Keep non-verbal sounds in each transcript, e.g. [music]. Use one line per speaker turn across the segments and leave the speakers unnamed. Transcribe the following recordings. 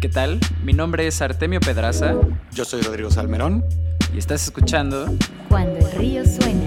¿Qué tal? Mi nombre es Artemio Pedraza.
Yo soy Rodrigo Salmerón.
Y estás escuchando
Cuando el río suena.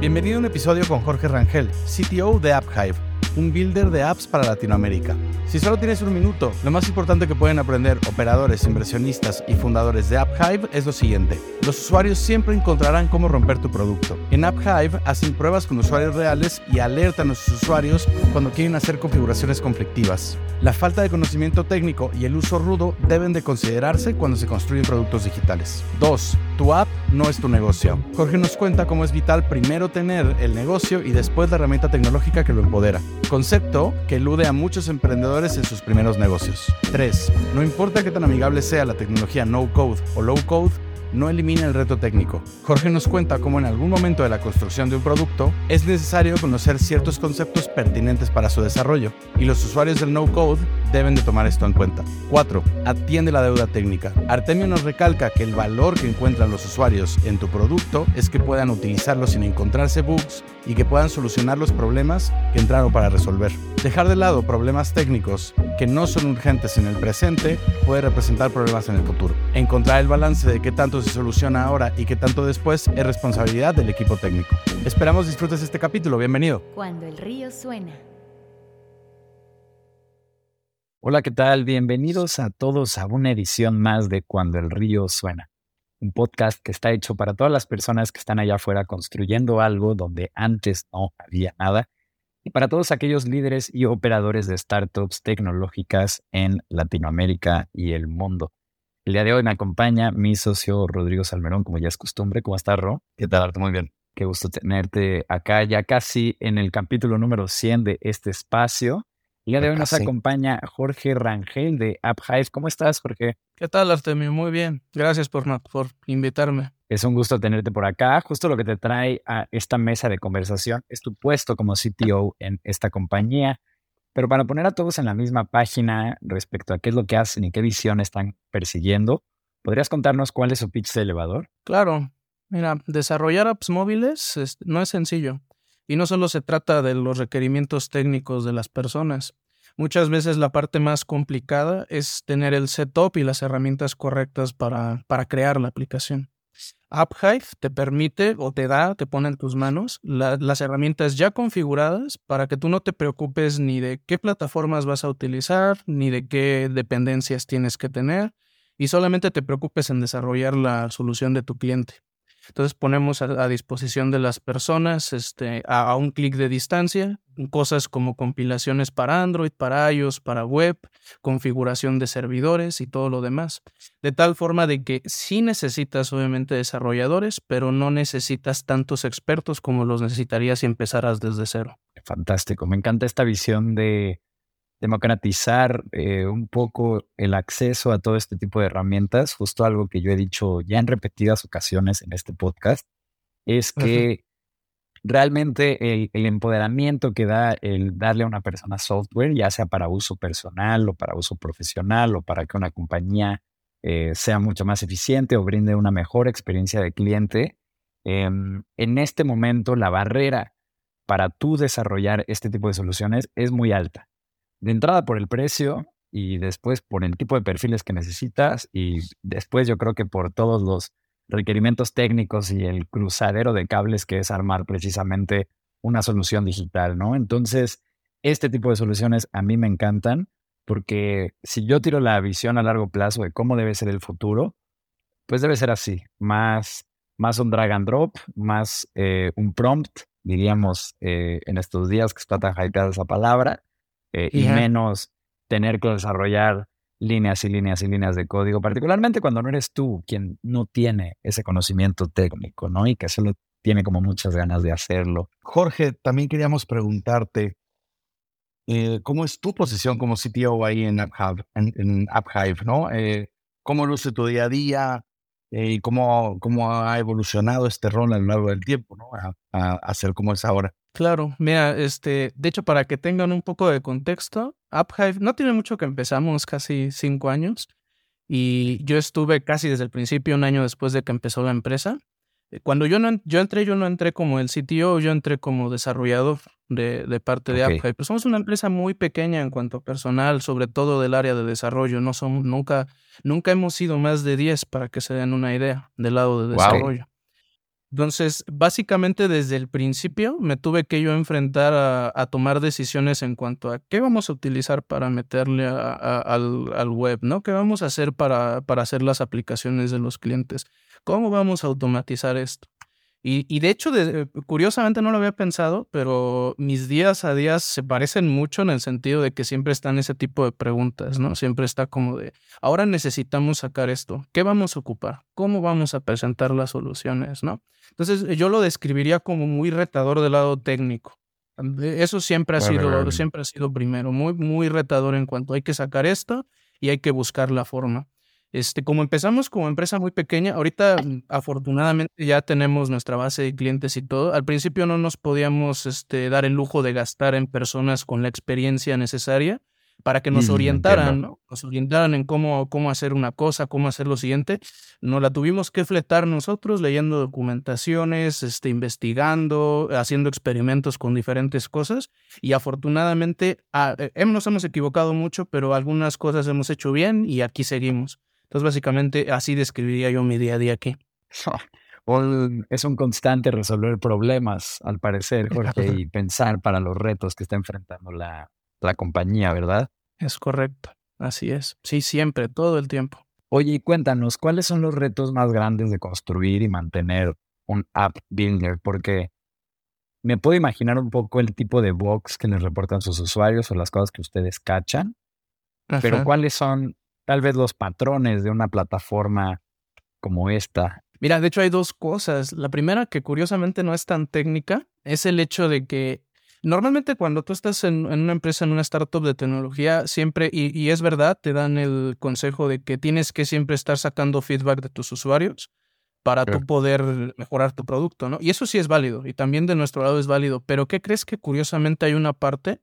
Bienvenido a un episodio con Jorge Rangel, CTO de AppHive, un builder de apps para Latinoamérica. Si solo tienes un minuto, lo más importante que pueden aprender operadores, inversionistas y fundadores de AppHive es lo siguiente. Los usuarios siempre encontrarán cómo romper tu producto. En AppHive hacen pruebas con usuarios reales y alertan a sus usuarios cuando quieren hacer configuraciones conflictivas. La falta de conocimiento técnico y el uso rudo deben de considerarse cuando se construyen productos digitales. 2. Tu app no es tu negocio. Jorge nos cuenta cómo es vital primero tener el negocio y después la herramienta tecnológica que lo empodera. Concepto que elude a muchos emprendedores en sus primeros negocios. 3. No importa qué tan amigable sea la tecnología no code o low code, no elimina el reto técnico. Jorge nos cuenta cómo en algún momento de la construcción de un producto es necesario conocer ciertos conceptos pertinentes para su desarrollo y los usuarios del no code deben de tomar esto en cuenta. 4. Atiende la deuda técnica. Artemio nos recalca que el valor que encuentran los usuarios en tu producto es que puedan utilizarlo sin encontrarse bugs y que puedan solucionar los problemas que entraron para resolver. Dejar de lado problemas técnicos que no son urgentes en el presente puede representar problemas en el futuro. Encontrar el balance de qué tanto se soluciona ahora y qué tanto después es responsabilidad del equipo técnico. Esperamos disfrutes este capítulo. Bienvenido.
Cuando el río suena.
Hola, ¿qué tal? Bienvenidos a todos a una edición más de Cuando el río suena. Un podcast que está hecho para todas las personas que están allá afuera construyendo algo donde antes no había nada y para todos aquellos líderes y operadores de startups tecnológicas en Latinoamérica y el mundo. El día de hoy me acompaña mi socio Rodrigo Salmerón, como ya es costumbre. ¿Cómo estás, Ro?
¿Qué tal, Arte? Muy bien.
Qué gusto tenerte acá, ya casi en el capítulo número 100 de este espacio. El día de hoy nos acompaña Jorge Rangel de AppHive. ¿Cómo estás, Jorge?
¿Qué tal, Artemio? Muy bien. Gracias por, por invitarme.
Es un gusto tenerte por acá. Justo lo que te trae a esta mesa de conversación es tu puesto como CTO en esta compañía. Pero para poner a todos en la misma página respecto a qué es lo que hacen y qué visión están persiguiendo, ¿podrías contarnos cuál es su pitch de elevador?
Claro. Mira, desarrollar apps móviles no es sencillo. Y no solo se trata de los requerimientos técnicos de las personas. Muchas veces la parte más complicada es tener el setup y las herramientas correctas para, para crear la aplicación. AppHive te permite o te da, te pone en tus manos las herramientas ya configuradas para que tú no te preocupes ni de qué plataformas vas a utilizar, ni de qué dependencias tienes que tener, y solamente te preocupes en desarrollar la solución de tu cliente. Entonces ponemos a, disposición de las personas este, a, un clic de distancia cosas como compilaciones para Android, para iOS, para web, configuración de servidores y todo lo demás. De tal forma de que sí necesitas obviamente desarrolladores, pero no necesitas tantos expertos como los necesitarías si empezaras desde cero.
Fantástico, me encanta esta visión de democratizar eh, un poco el acceso a todo este tipo de herramientas, justo algo que yo he dicho ya en repetidas ocasiones en este podcast, es que realmente el, empoderamiento que da el darle a una persona software, ya sea para uso personal o para uso profesional o para que una compañía eh, sea mucho más eficiente o brinde una mejor experiencia de cliente, em, en este momento la barrera para tú desarrollar este tipo de soluciones es muy alta de entrada por el precio y después por el tipo de perfiles que necesitas y después yo creo que por todos los requerimientos técnicos y el cruzadero de cables que es armar precisamente una solución digital, ¿no? Entonces, este tipo de soluciones a mí me encantan porque si yo tiro la visión a largo plazo de cómo debe ser el futuro, pues debe ser así, más, más un drag and drop, más eh, un prompt, diríamos eh, en estos días que está tan hypeada esa palabra, eh, y menos tener que desarrollar líneas y líneas y líneas de código, particularmente cuando no eres tú quien no tiene ese conocimiento técnico, ¿no? Y que solo tiene como muchas ganas de hacerlo.
Jorge, también queríamos preguntarte, eh, ¿cómo es tu posición como CTO ahí en AppHive, en, ¿no? Eh, ¿Cómo luce tu día a día? y cómo, cómo ha evolucionado este rol a lo largo del tiempo, ¿no? a, a ser como es ahora.
Claro, mira, este, de hecho, para que tengan un poco de contexto, UpHive no tiene mucho que empezamos, casi cinco años, y yo estuve casi desde el principio, un año después de que empezó la empresa. Eh, Cuando yo, no, yo entré, yo no entré como el CTO, yo entré como desarrollador de, de parte de
Ok.
AppHype. Pero somos una empresa muy pequeña en cuanto a personal, sobre todo del área de desarrollo. No somos, nunca, nunca hemos sido más de 10 para que se den una idea del lado de
Wow.
Entonces, básicamente desde el principio me tuve que yo enfrentar a, tomar decisiones en cuanto a qué vamos a utilizar para meterle a- al, al web, ¿no? ¿Qué vamos a hacer para, para hacer las aplicaciones de los clientes? ¿Cómo vamos a automatizar esto? Y, y de hecho, de- curiosamente no lo había pensado, pero mis días a días se parecen mucho en el sentido de que siempre están ese tipo de preguntas, ¿no? Siempre está como de, ahora necesitamos sacar esto, ¿qué vamos a ocupar? ¿Cómo vamos a presentar las soluciones, ¿no? Entonces, yo lo describiría como muy retador del lado técnico. Eso siempre ha
Vale,
sido,
vale.
siempre ha sido primero, muy, muy retador en cuanto hay que sacar esto y hay que buscar la forma. Este, como empezamos como empresa muy pequeña, ahorita mm, afortunadamente ya tenemos nuestra base de clientes y todo. Al principio no nos podíamos este, dar el lujo de gastar en personas con la experiencia necesaria para que nos orientaran. ¿no? Nos orientaran en cómo, cómo hacer una cosa, cómo hacer lo siguiente. Nos la tuvimos que fletar nosotros leyendo documentaciones, este, investigando, haciendo experimentos con diferentes cosas y afortunadamente ah, eh, hem- nos hemos equivocado mucho, pero algunas cosas hemos hecho bien y aquí seguimos. Entonces básicamente así describiría yo mi día a día aquí. [laughs]
Es un constante resolver problemas, al parecer, Jorge, y pensar para los retos que está enfrentando la, la compañía, ¿verdad?
Es correcto, así es. Sí, siempre, todo el tiempo.
Oye, y cuéntanos, ¿cuáles son los retos más grandes de construir y mantener un app builder? Porque me puedo imaginar un poco el tipo de bugs que les reportan sus usuarios o las cosas que ustedes cachan, pero. ¿cuáles son tal vez los patrones de una plataforma como esta?
Mira, de hecho hay dos cosas. La primera, que curiosamente no es tan técnica, es el hecho de que normalmente cuando tú estás en, en una empresa, en una startup de tecnología, siempre, y, y es verdad, te dan el consejo de que tienes que siempre estar sacando feedback de tus usuarios para tú poder mejorar tu producto, ¿no? Y eso sí es válido, y también de nuestro lado es válido, pero ¿qué crees que curiosamente hay una parte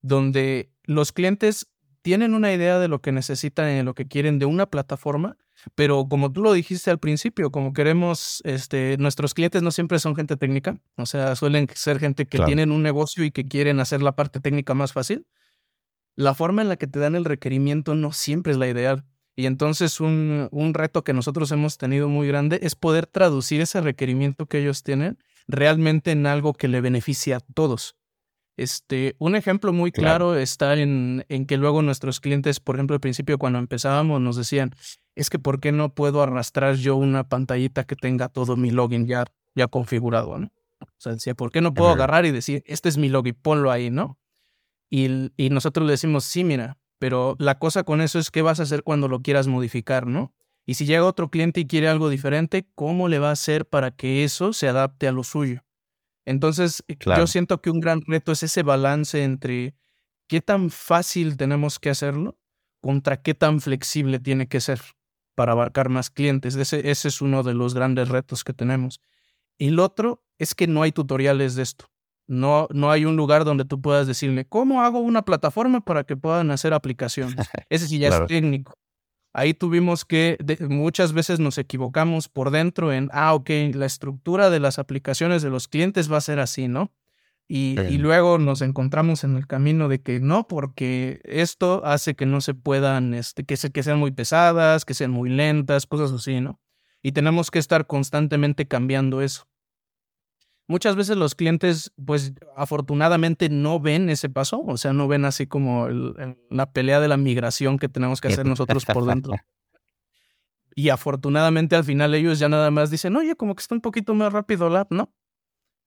donde los clientes tienen una idea de lo que necesitan y de lo que quieren de una plataforma, pero como tú lo dijiste al principio, como queremos, este, nuestros clientes no siempre son gente técnica, o sea, suelen ser gente que
Claro.
tienen un negocio y que quieren hacer la parte técnica más fácil. La forma en la que te dan el requerimiento no siempre es la ideal. Y entonces un, un reto que nosotros hemos tenido muy grande es poder traducir ese requerimiento que ellos tienen realmente en algo que le beneficie a todos. Este, un ejemplo muy
Claro.
claro está en, en que luego nuestros clientes, por ejemplo, al principio cuando empezábamos nos decían, es que ¿por qué no puedo arrastrar yo una pantallita que tenga todo mi login ya, ya configurado, ¿no? O sea, decía, ¿por qué no puedo agarrar y decir, este es mi login, ponlo ahí, ¿no? Y, y nosotros le decimos, sí, mira, pero la cosa con eso es qué vas a hacer cuando lo quieras modificar, ¿no? Y si llega otro cliente y quiere algo diferente, ¿cómo le va a hacer para que eso se adapte a lo suyo? Entonces, eh,
Claro.
yo siento que un gran reto es ese balance entre qué tan fácil tenemos que hacerlo contra qué tan flexible tiene que ser para abarcar más clientes. Ese, ese es uno de los grandes retos que tenemos. Y el otro es que no hay tutoriales de esto. No, no hay un lugar donde tú puedas decirle, ¿cómo hago una plataforma para que puedan hacer aplicaciones? [laughs] Ese sí ya
Claro.
es técnico. Ahí tuvimos que, de- muchas veces nos equivocamos por dentro en, ah, ok, la estructura de las aplicaciones de los clientes va a ser así, ¿no? Y, y luego nos encontramos en el camino de que no, porque esto hace que no se puedan, este, que, se, que sean muy pesadas, que sean muy lentas, cosas así, ¿no? Y tenemos que estar constantemente cambiando eso. Muchas veces los clientes, pues afortunadamente no ven ese paso, o sea, no ven así como el- el- la pelea de la migración que tenemos que hacer nosotros por dentro. Y afortunadamente al final ellos ya nada más dicen, oye, como que está un poquito más rápido la app, ¿no?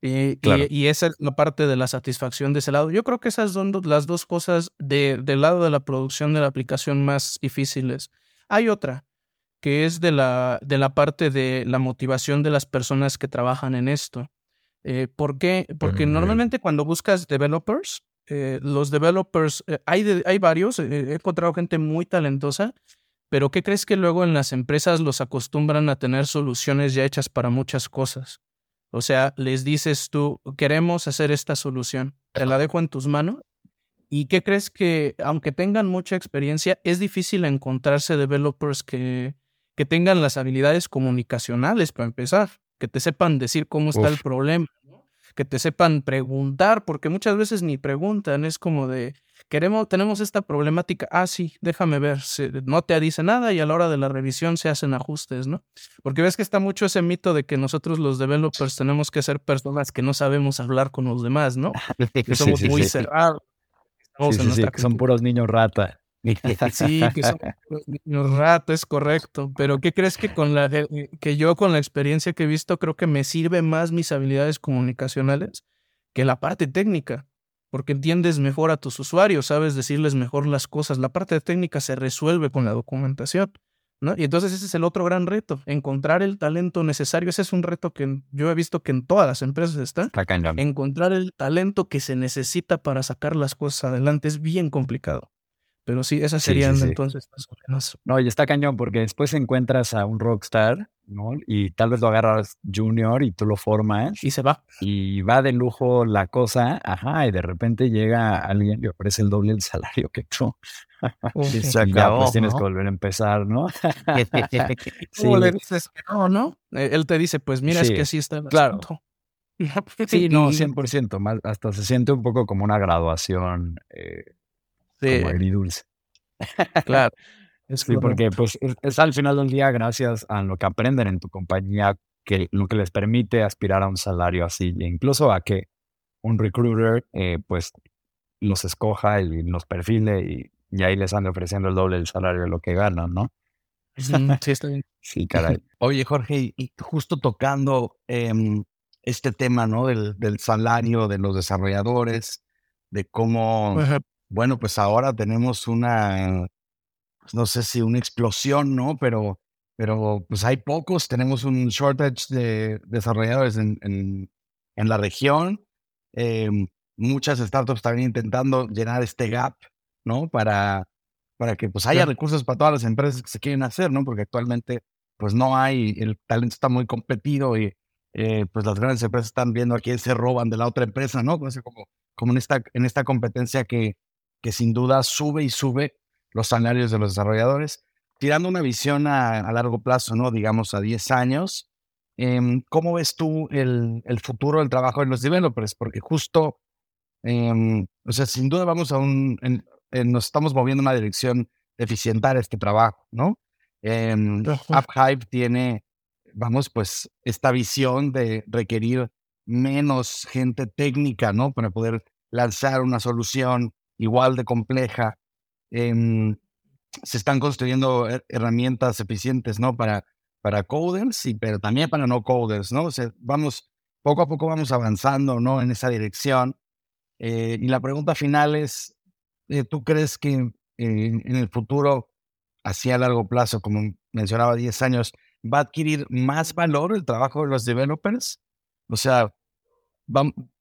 Y,
Claro.
y, y esa es la parte de la satisfacción de ese lado. Yo creo que esas son las dos cosas de, del lado de la producción de la aplicación más difíciles. Hay otra, que es de la, de la parte de la motivación de las personas que trabajan en esto. Eh, ¿Por qué? Porque
Ujú.
normalmente cuando buscas developers, eh, los developers, eh, hay, de- hay varios, eh, he encontrado gente muy talentosa, pero ¿qué crees que luego en las empresas los acostumbran a tener soluciones ya hechas para muchas cosas? O sea, les dices tú, queremos hacer esta solución, te la dejo en tus manos. ¿Y qué crees que, aunque tengan mucha experiencia, es difícil encontrarse developers que, que tengan las habilidades comunicacionales para empezar? Que te sepan decir cómo está el problema, ¿no? que te sepan preguntar, porque muchas veces ni preguntan, es como de, queremos, tenemos esta problemática, ah, sí, déjame ver, se- no te dice nada y a la hora de la revisión se hacen ajustes, ¿no? Porque ves que está mucho ese mito de que nosotros los developers tenemos que ser personas que no sabemos hablar con los demás, ¿no? [laughs] Que somos
sí,
muy
sí.
cerrados. Estamos en nuestra
son puros niños rata. [laughs]
Sí, que son [laughs] puros niños rato, es correcto. Pero ¿qué crees que con la eh, que yo con la experiencia que he visto creo que me sirve más mis habilidades comunicacionales que la parte técnica? Porque entiendes mejor a tus usuarios, sabes decirles mejor las cosas. La parte técnica se resuelve con la documentación, ¿no? Y entonces ese es el otro gran reto, encontrar el talento necesario. Ese es un reto que yo he visto que en todas las empresas está. Encontrar el talento que se necesita para sacar las cosas adelante es bien complicado. Pero sí, esas
Sí, sí,
serían
sí.
entonces más o menos.
No, y está cañón porque después encuentras a un rockstar, ¿no? Y tal vez lo agarras junior y tú lo formas
Y se va.
y va de lujo la cosa, ajá, y de repente llega alguien y ofrece el doble del salario que tú. [laughs]
Se
Y ya
acabó,
pues tienes
¿no?
que volver a empezar, ¿no? [laughs] [laughs] Sí,
¿Cómo le dices que no, no? Eh, Él te dice, pues mira, es
Sí,
que así está el
claro.
asunto.
sí, no,
Y-
100%, más, hasta se siente un poco como una graduación eh,
Sí,
como agridulce.
claro. Es
Sí, porque pues es, es al final del día gracias a lo que aprenden en tu compañía que lo que les permite aspirar a un salario así e incluso a que un recruiter eh, pues los escoja y los perfile y, y ahí les ande ofreciendo el doble del salario de lo que ganan, ¿no?
Sí, está bien. [laughs]
Sí, caray.
Oye, Jorge, y- justo tocando em, este tema, ¿no? Del, del salario de los desarrolladores, de cómo. Bueno, pues ahora tenemos una, pues, no sé si una explosión, ¿no? Pero, pero pues hay pocos, tenemos un shortage de desarrolladores en, en, en la región. Em, muchas startups también intentando llenar este gap, ¿no? Para, para que pues haya recursos para todas las empresas que se quieren hacer, ¿no? Porque actualmente pues no hay, el talento está muy competido y eh, pues las grandes empresas están viendo a quién se roban de la otra empresa, ¿no? Sea, como, como en, esta, en esta competencia que, que sin duda sube y sube los salarios de los desarrolladores, tirando una visión a, a largo plazo, ¿no? Digamos a 10 años. em, ¿Cómo ves tú el, el futuro del trabajo de los developers? Porque justo, em, o sea, sin duda vamos a un, en- en- nos estamos moviendo en una dirección de eficientar este trabajo, ¿no? Em,
Ajá.
UpHive tiene, vamos, pues, esta visión de requerir menos gente técnica, ¿no? Para poder lanzar una solución igual de compleja. Em, se están construyendo her- herramientas eficientes, ¿no? Para, para coders, y, pero también para no coders, ¿no? O sea, vamos, poco a poco vamos avanzando, ¿no? En esa dirección. Eh, y la pregunta final es, eh, ¿tú crees que eh, en el futuro, así a largo plazo, como mencionaba, 10 años, va a adquirir más valor el trabajo de los developers? O sea,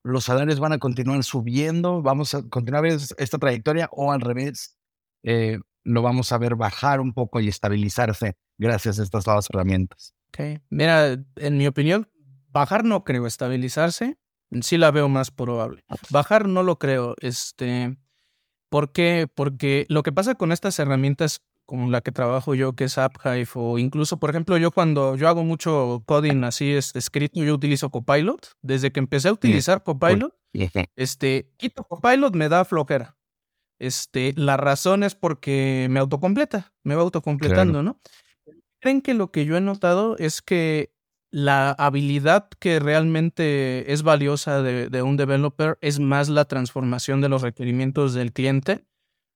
los salarios van a continuar subiendo, vamos a continuar es- esta trayectoria o al revés, eh, lo vamos a ver bajar un poco y estabilizarse gracias a estas nuevas herramientas.
Ok. Mira, en mi opinión, bajar no creo, estabilizarse sí la veo más probable. Bajar no lo creo. Este, ¿Por qué? Porque lo que pasa con estas herramientas como la que trabajo yo, que es AppHive, o incluso, por ejemplo, yo cuando yo hago mucho coding así es escrito, yo utilizo Copilot. Desde que empecé a utilizar Copilot, este, quito Copilot, me da flojera. Este, la razón es porque me autocompleta, me va autocompletando, ¿no? Creen que lo que yo he notado es que la habilidad que realmente es valiosa de, de un developer es más la transformación de los requerimientos del cliente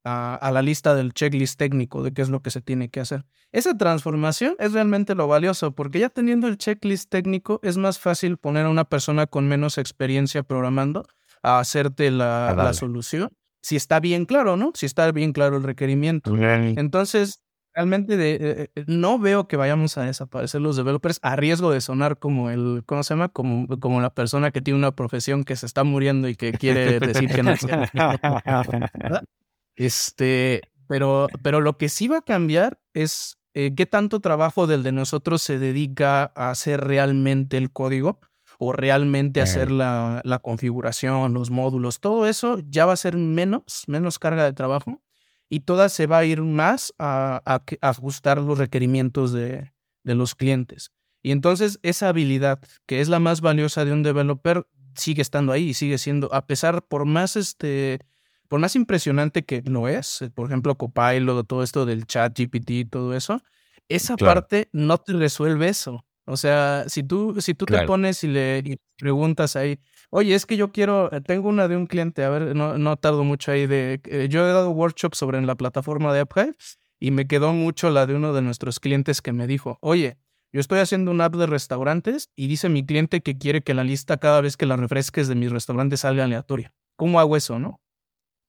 a, a la lista del checklist técnico de qué es lo que se tiene que hacer. Esa transformación es realmente lo valioso, porque ya teniendo el checklist técnico es más fácil poner a una persona con menos experiencia programando a hacerte la,
A
la solución. Si está bien claro, ¿no? Si está bien claro el requerimiento. Entonces, realmente de- eh, eh, no veo que vayamos a desaparecer los developers a riesgo de sonar como el, ¿cómo se llama? Como, como la persona que tiene una profesión que se está muriendo y que quiere decir que no. [laughs] Este, pero, pero lo que sí va a cambiar es eh, qué tanto trabajo del de nosotros se dedica a hacer realmente el código o realmente hacer la, la configuración, los módulos, todo eso ya va a ser menos, menos carga de trabajo y toda se va a ir más a, a que- a ajustar los requerimientos de, de los clientes. Y entonces esa habilidad, que es la más valiosa de un developer, sigue estando ahí y sigue siendo, a pesar, por más este, por más impresionante que lo es, eh, por ejemplo, Copilot, todo esto del chat GPT y todo eso, esa parte no te resuelve eso. O sea, si tú, si tú te pones y le preguntas ahí, oye, es que yo quiero, eh, tengo una de un cliente, a ver, no, no tardo mucho ahí de, eh, yo he dado workshops sobre la plataforma de AppHive y me quedó mucho la de uno de nuestros clientes que me dijo, oye, yo estoy haciendo una app de restaurantes y dice mi cliente que quiere que la lista cada vez que la refresques de mis restaurantes salga aleatoria. ¿Cómo hago eso, no?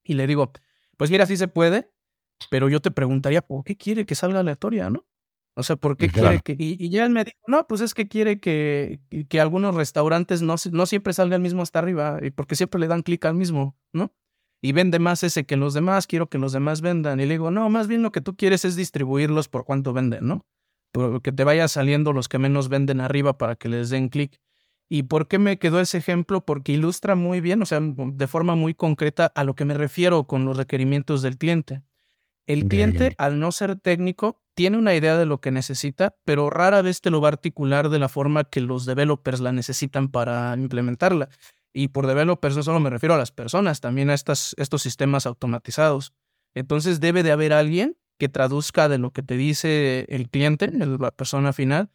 Y le digo, pues mira, sí se puede, pero yo te preguntaría, ¿por qué quiere que salga aleatoria, no? O sea, ¿por qué quiere que.? Y, ya él me dijo, no, pues es que quiere que, que algunos restaurantes no, no siempre salgan mismo hasta arriba, y porque siempre le dan clic al mismo, ¿no? Y vende más ese que los demás, quiero que los demás vendan. Y le digo, no, más bien lo que tú quieres es distribuirlos por cuánto venden, ¿no? que te vaya saliendo los que menos venden arriba para que les den clic. ¿Y por qué me quedó ese ejemplo? Porque ilustra muy bien, o sea, de forma muy concreta a lo que me refiero con los requerimientos del cliente. El cliente, al no ser técnico, tiene una idea de lo que necesita, pero rara vez te lo va a articular de la forma que los developers la necesitan para implementarla. Y por developers no solo me refiero a las personas, también a estas, estos sistemas automatizados. Entonces debe de haber alguien que traduzca de lo que te dice el cliente, la persona final,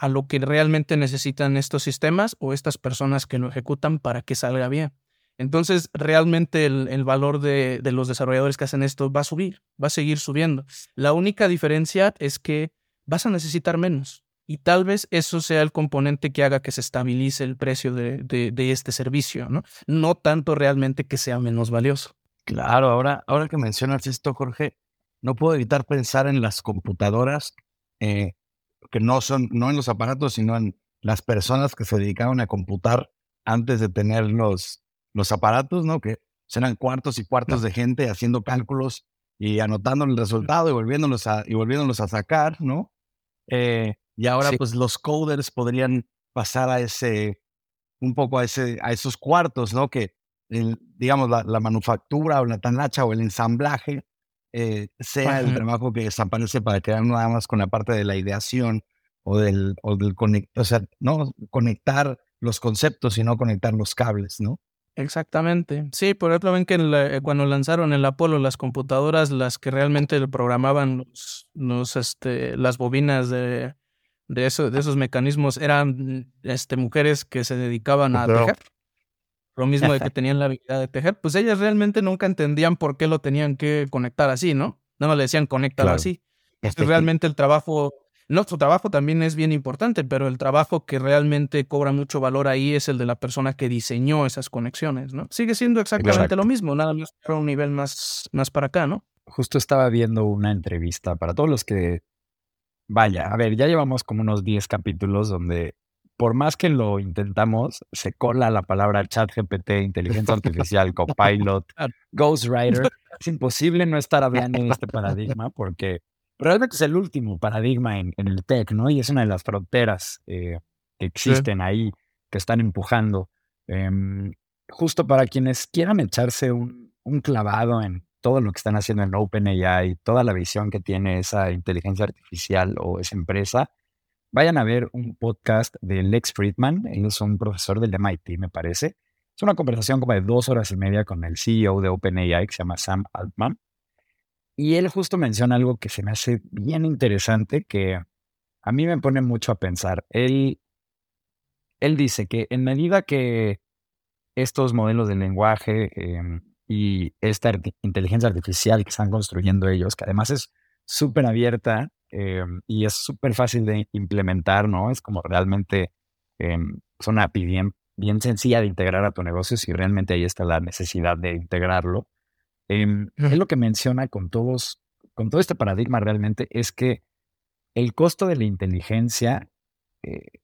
a lo que realmente necesitan estos sistemas o estas personas que lo ejecutan para que salga bien. Entonces, realmente el, valor de, los desarrolladores que hacen esto va a subir, va a seguir subiendo. La única diferencia es que vas a necesitar menos. Y tal vez eso sea el componente que haga que se estabilice el precio de, este servicio, ¿no? No tanto realmente que sea menos valioso.
Claro, ahora, ahora que mencionas esto, Jorge, no puedo evitar pensar en las computadoras, eh, que no son, no en los aparatos, sino en las personas que se dedicaban a computar antes de tener los, los aparatos, ¿no? Que eran cuartos y cuartos de gente haciendo cálculos y anotando el resultado y volviéndolos a, y volviéndolos a sacar, ¿no? Eh, y ahora, pues, los coders podrían pasar a ese, un poco a, ese, a esos cuartos, ¿no? Que, digamos, la, la, manufactura o la tanacha o el ensamblaje eh, sea el trabajo que desaparece para quedar nada más con la parte de la ideación o del, o del o sea, no conectar los conceptos, sino conectar los cables, ¿no?
Exactamente. Sí, por ejemplo, ven que eh, cuando lanzaron el Apolo, las computadoras, las que realmente programaban los, este, las bobinas de, de, eso, de esos mecanismos, eran este, mujeres que se dedicaban a tejer. Lo mismo de que tenían la habilidad de tejer. Pues ellas realmente nunca entendían por qué lo tenían que conectar así, ¿no? No le decían conéctalo así. Este, realmente el trabajo nuestro trabajo también es bien importante, pero el trabajo que realmente cobra mucho valor ahí es el de la persona que diseñó esas conexiones, ¿no? Sigue siendo exactamente lo mismo, nada más para un nivel más, más para acá, ¿no?
Justo estaba viendo una entrevista para todos los que, vaya, a ver, ya llevamos como unos 10 capítulos donde por más que lo intentamos, se cola la palabra chat GPT, inteligencia artificial, [laughs] copilot, ghostwriter. Es [laughs] imposible no estar hablando de este [laughs] paradigma porque realmente es el último paradigma en, el tech, ¿no? Y es una de las fronteras eh, que existen ahí, que están empujando. Em, justo para quienes quieran echarse un, clavado en todo lo que están haciendo en OpenAI, toda la visión que tiene esa inteligencia artificial o esa empresa, vayan a ver un podcast de Lex Friedman. Él es un profesor del MIT, me parece. Es una conversación como de dos horas y media con el CEO de OpenAI, que se llama Sam Altman. Y él justo menciona algo que se me hace bien interesante, que a mí me pone mucho a pensar. Él, él dice que en medida que estos modelos de lenguaje em, y esta inteligencia artificial que están construyendo ellos, que además es súper abierta em, y es súper fácil de implementar, ¿no? Es como realmente em, es una API bien, bien sencilla de integrar a tu negocio si realmente ahí está la necesidad de integrarlo. Em, es lo que menciona con todos, con todo este paradigma realmente, es que el costo de la inteligencia eh,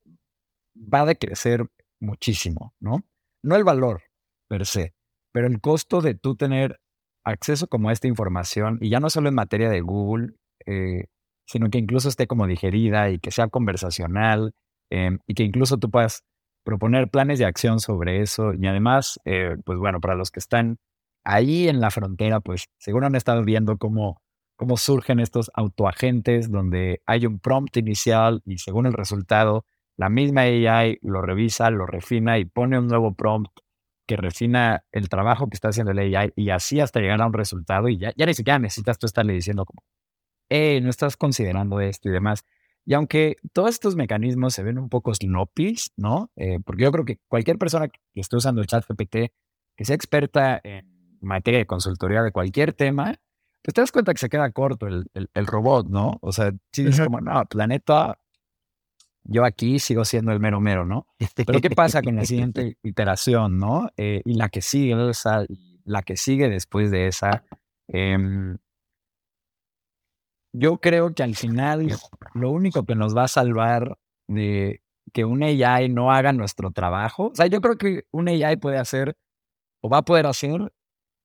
va a decrecer muchísimo, ¿no? No el valor per se, pero el costo de tú tener acceso como a esta información, y ya no solo en materia de Google, eh, sino que incluso esté como digerida y que sea conversacional, em, y que incluso tú puedas proponer planes de acción sobre eso. Y además, eh, pues bueno, para los que están ahí en la frontera, pues seguro han estado viendo cómo cómo surgen estos autoagentes donde hay un prompt inicial y según el resultado, la misma AI lo revisa, lo refina y pone un nuevo prompt que refina el trabajo que está haciendo el AI y así hasta llegar a un resultado y ya, ya ni siquiera necesitas tú estarle diciendo como, hey, no estás considerando esto y demás. Y aunque todos estos mecanismos se ven un poco sloppy, ¿no? Eh, porque yo creo que cualquier persona que esté usando el chat GPT, que sea experta en materia de consultoría de cualquier tema, pues te das cuenta que se queda corto el, el, robot, ¿no? O sea, si es como, no, planeta, yo aquí sigo siendo el mero mero, ¿no? Pero ¿qué pasa con la siguiente [laughs] iteración, ¿no? Eh, y la que sigue, esa, la que sigue después de esa. Em, yo creo que al final lo único que nos va a salvar de que un AI no haga nuestro trabajo, o sea, yo creo que un AI puede hacer o va a poder hacer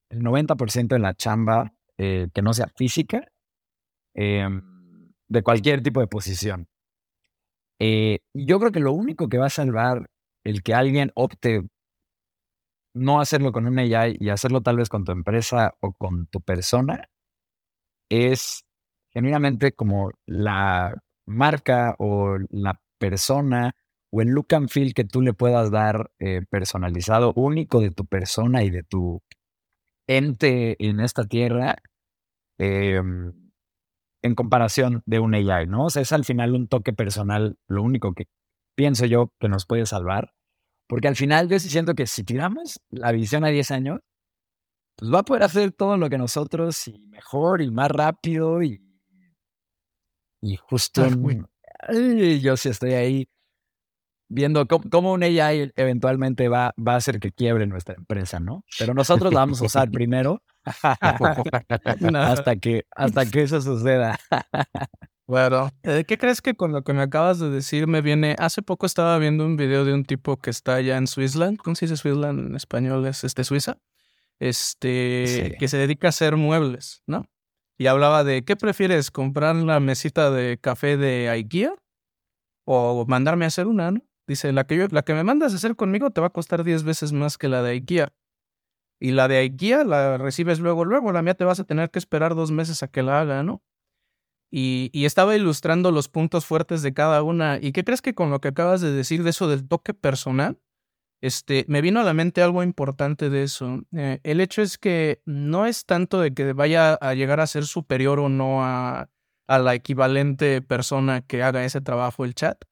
el 90% de la chamba eh, que no sea física em, de cualquier tipo de posición. Eh, yo creo que lo único que va a salvar el que alguien opte no hacerlo con un AI y hacerlo tal vez con tu empresa o con tu persona es genuinamente como la marca o la persona o el look and feel que tú le puedas dar eh, personalizado, único de tu persona y de tu ente en esta tierra, em, en comparación de un AI, ¿no? O sea, es al final un toque personal, lo único que pienso yo que nos puede salvar. Porque al final yo sí siento que si tiramos la visión a 10 años, pues va a poder hacer todo lo que nosotros y mejor y más rápido y, y justo yo sí estoy ahí viendo cómo, un AI eventualmente va, va a hacer que quiebre nuestra empresa, ¿no? Pero nosotros la vamos a usar [laughs] primero [laughs] hasta, que, hasta que eso suceda. [laughs]
Bueno, eh, ¿qué crees que con lo que me acabas de decir me viene? Hace poco estaba viendo un video de un tipo que está allá en Switzerland. ¿Cómo se dice Switzerland en español? Es este Suiza. Este, que se dedica a hacer muebles, ¿no? Y hablaba de, ¿qué prefieres? ¿Comprar la mesita de café de IKEA? O mandarme a hacer una, ¿no? Dice, la que, yo, la que me mandas a hacer conmigo te va a costar 10 veces más que la de IKEA. Y la de IKEA la recibes luego, luego. La mía te vas a tener que esperar dos meses a que la haga, ¿no? Y, y, estaba ilustrando los puntos fuertes de cada una. ¿Y qué crees que con lo que acabas de decir de eso del toque personal? Este, me vino a la mente algo importante de eso. Eh, el hecho es que no es tanto de que vaya a llegar a ser superior o no a, a la equivalente persona que haga ese trabajo el chat,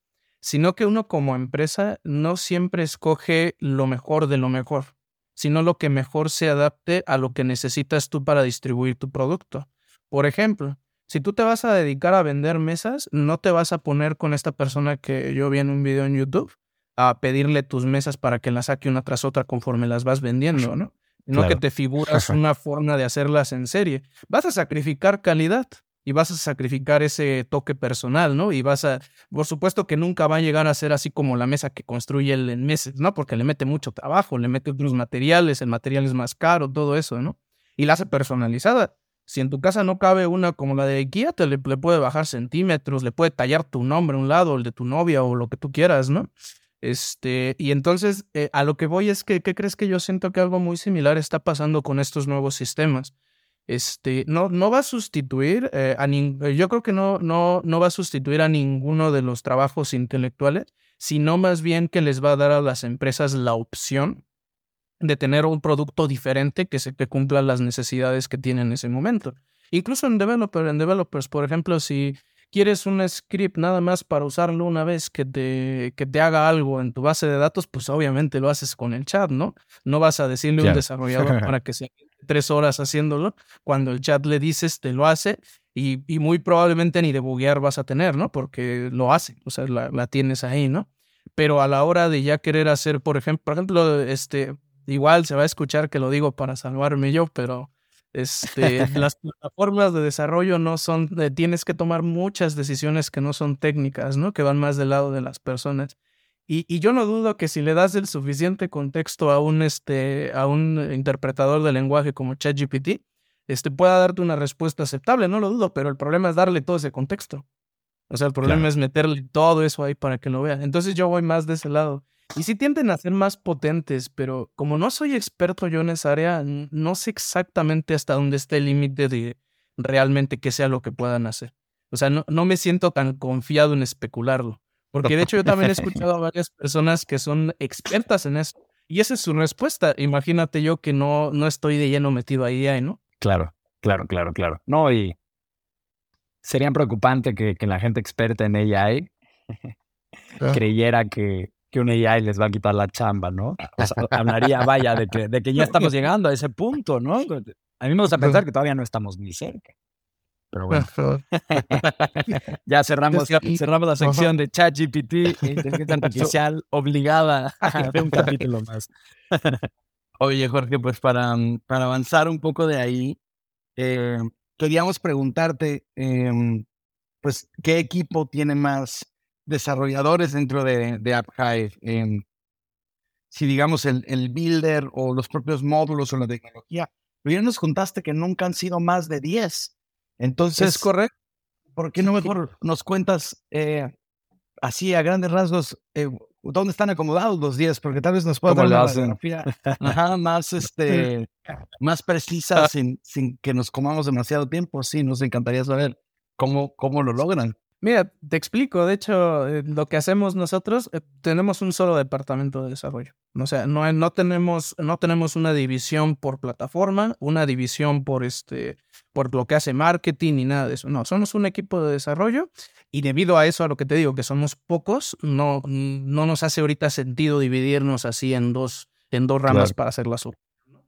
sino que uno como empresa no siempre escoge lo mejor de lo mejor, sino lo que mejor se adapte a lo que necesitas tú para distribuir tu producto. Por ejemplo, si tú te vas a dedicar a vender mesas, no te vas a poner con esta persona que yo vi en un video en YouTube a pedirle tus mesas para que las saque una tras otra conforme las vas vendiendo, ¿no? No que te figuras una forma de hacerlas en serie. Vas a sacrificar calidad y vas a sacrificar ese toque personal, ¿no? Y vas a, por supuesto que nunca va a llegar a ser así como la mesa que construye él en meses, ¿no? Porque le mete mucho trabajo, le mete otros materiales, el material es más caro, todo eso, ¿no? Y la hace personalizada. Si en tu casa no cabe una como la de IKEA, te le, puede bajar centímetros, le puede tallar tu nombre a un lado, el de tu novia o lo que tú quieras, ¿no? Este, y entonces eh, a lo que voy es que, ¿qué crees que yo siento que algo muy similar está pasando con estos nuevos sistemas? este, no, no va a sustituir eh, a eh, yo creo que no, no, no va a sustituir a ninguno de los trabajos intelectuales, sino más bien que les va a dar a las empresas la opción de tener un producto diferente que se que cumpla las necesidades que tienen en ese momento. Incluso en developer, en developers, por ejemplo, si quieres un script nada más para usarlo una vez que te, que te haga algo en tu base de datos, pues obviamente lo haces con el chat, ¿no? No vas a decirle a un desarrollador [laughs] para que se tres horas haciéndolo, cuando el chat le dices, te lo hace y, y muy probablemente ni de buguear vas a tener, ¿no? Porque lo hace, o sea, la, la, tienes ahí, ¿no? Pero a la hora de ya querer hacer, por ejemplo, por ejemplo, este, igual se va a escuchar que lo digo para salvarme yo, pero este, [laughs] las plataformas de desarrollo no son, tienes que tomar muchas decisiones que no son técnicas, ¿no? Que van más del lado de las personas. Y, yo no dudo que si le das el suficiente contexto a un, este, a un interpretador de lenguaje como ChatGPT, este, pueda darte una respuesta aceptable, no lo dudo, pero el problema es darle todo ese contexto. O sea, el problema es meterle todo eso ahí para que lo vea. Entonces yo voy más de ese lado. Y sí tienden a ser más potentes, pero como no soy experto yo en esa área, no sé exactamente hasta dónde está el límite de, realmente qué sea lo que puedan hacer. O sea, no, no me siento tan confiado en especularlo. Porque de hecho yo también he [laughs] escuchado a varias personas que son expertas en eso. Y esa es su respuesta. Imagínate yo que no, no estoy de lleno metido ahí, ¿no?
Claro, claro, claro, claro. No, y sería preocupante que, que la gente experta en AI creyera que, que un AI les va a quitar la chamba, ¿no? O sea, [laughs] hablaría, vaya, de que, de que ya estamos llegando a ese punto, ¿no? A mí me gusta pensar que todavía no estamos ni cerca. Pero bueno, [laughs] ya cerramos, cerramos la sección de ChatGPT, inteligencia [laughs] artificial obligada a hacer un capítulo más.
Oye, Jorge, pues para, para avanzar un poco de ahí, eh, queríamos preguntarte, em, pues, ¿qué equipo tiene más desarrolladores dentro de, de AppHive? Em, si digamos el, el builder o los propios módulos o la tecnología. Pero ya nos contaste que nunca han sido más de 10. Entonces,
Es correcto.
¿por qué no mejor nos cuentas eh, así a grandes rasgos eh, dónde están acomodados los 10? Porque tal vez nos pueda
¿Cómo
dar una ajá, más, este, más precisa sin, sin que nos comamos demasiado tiempo. Sí, nos encantaría saber cómo, cómo lo logran.
Mira, te explico. De hecho, eh, lo que hacemos nosotros, eh, tenemos un solo departamento de desarrollo. O sea, no, no, tenemos, no tenemos una división por plataforma, una división por, este, por lo que hace marketing ni nada de eso. No, somos un equipo de desarrollo y debido a eso, a lo que te digo, que somos pocos, no, no nos hace ahorita sentido dividirnos así en dos, en dos ramas
Claro.
para hacer la sub.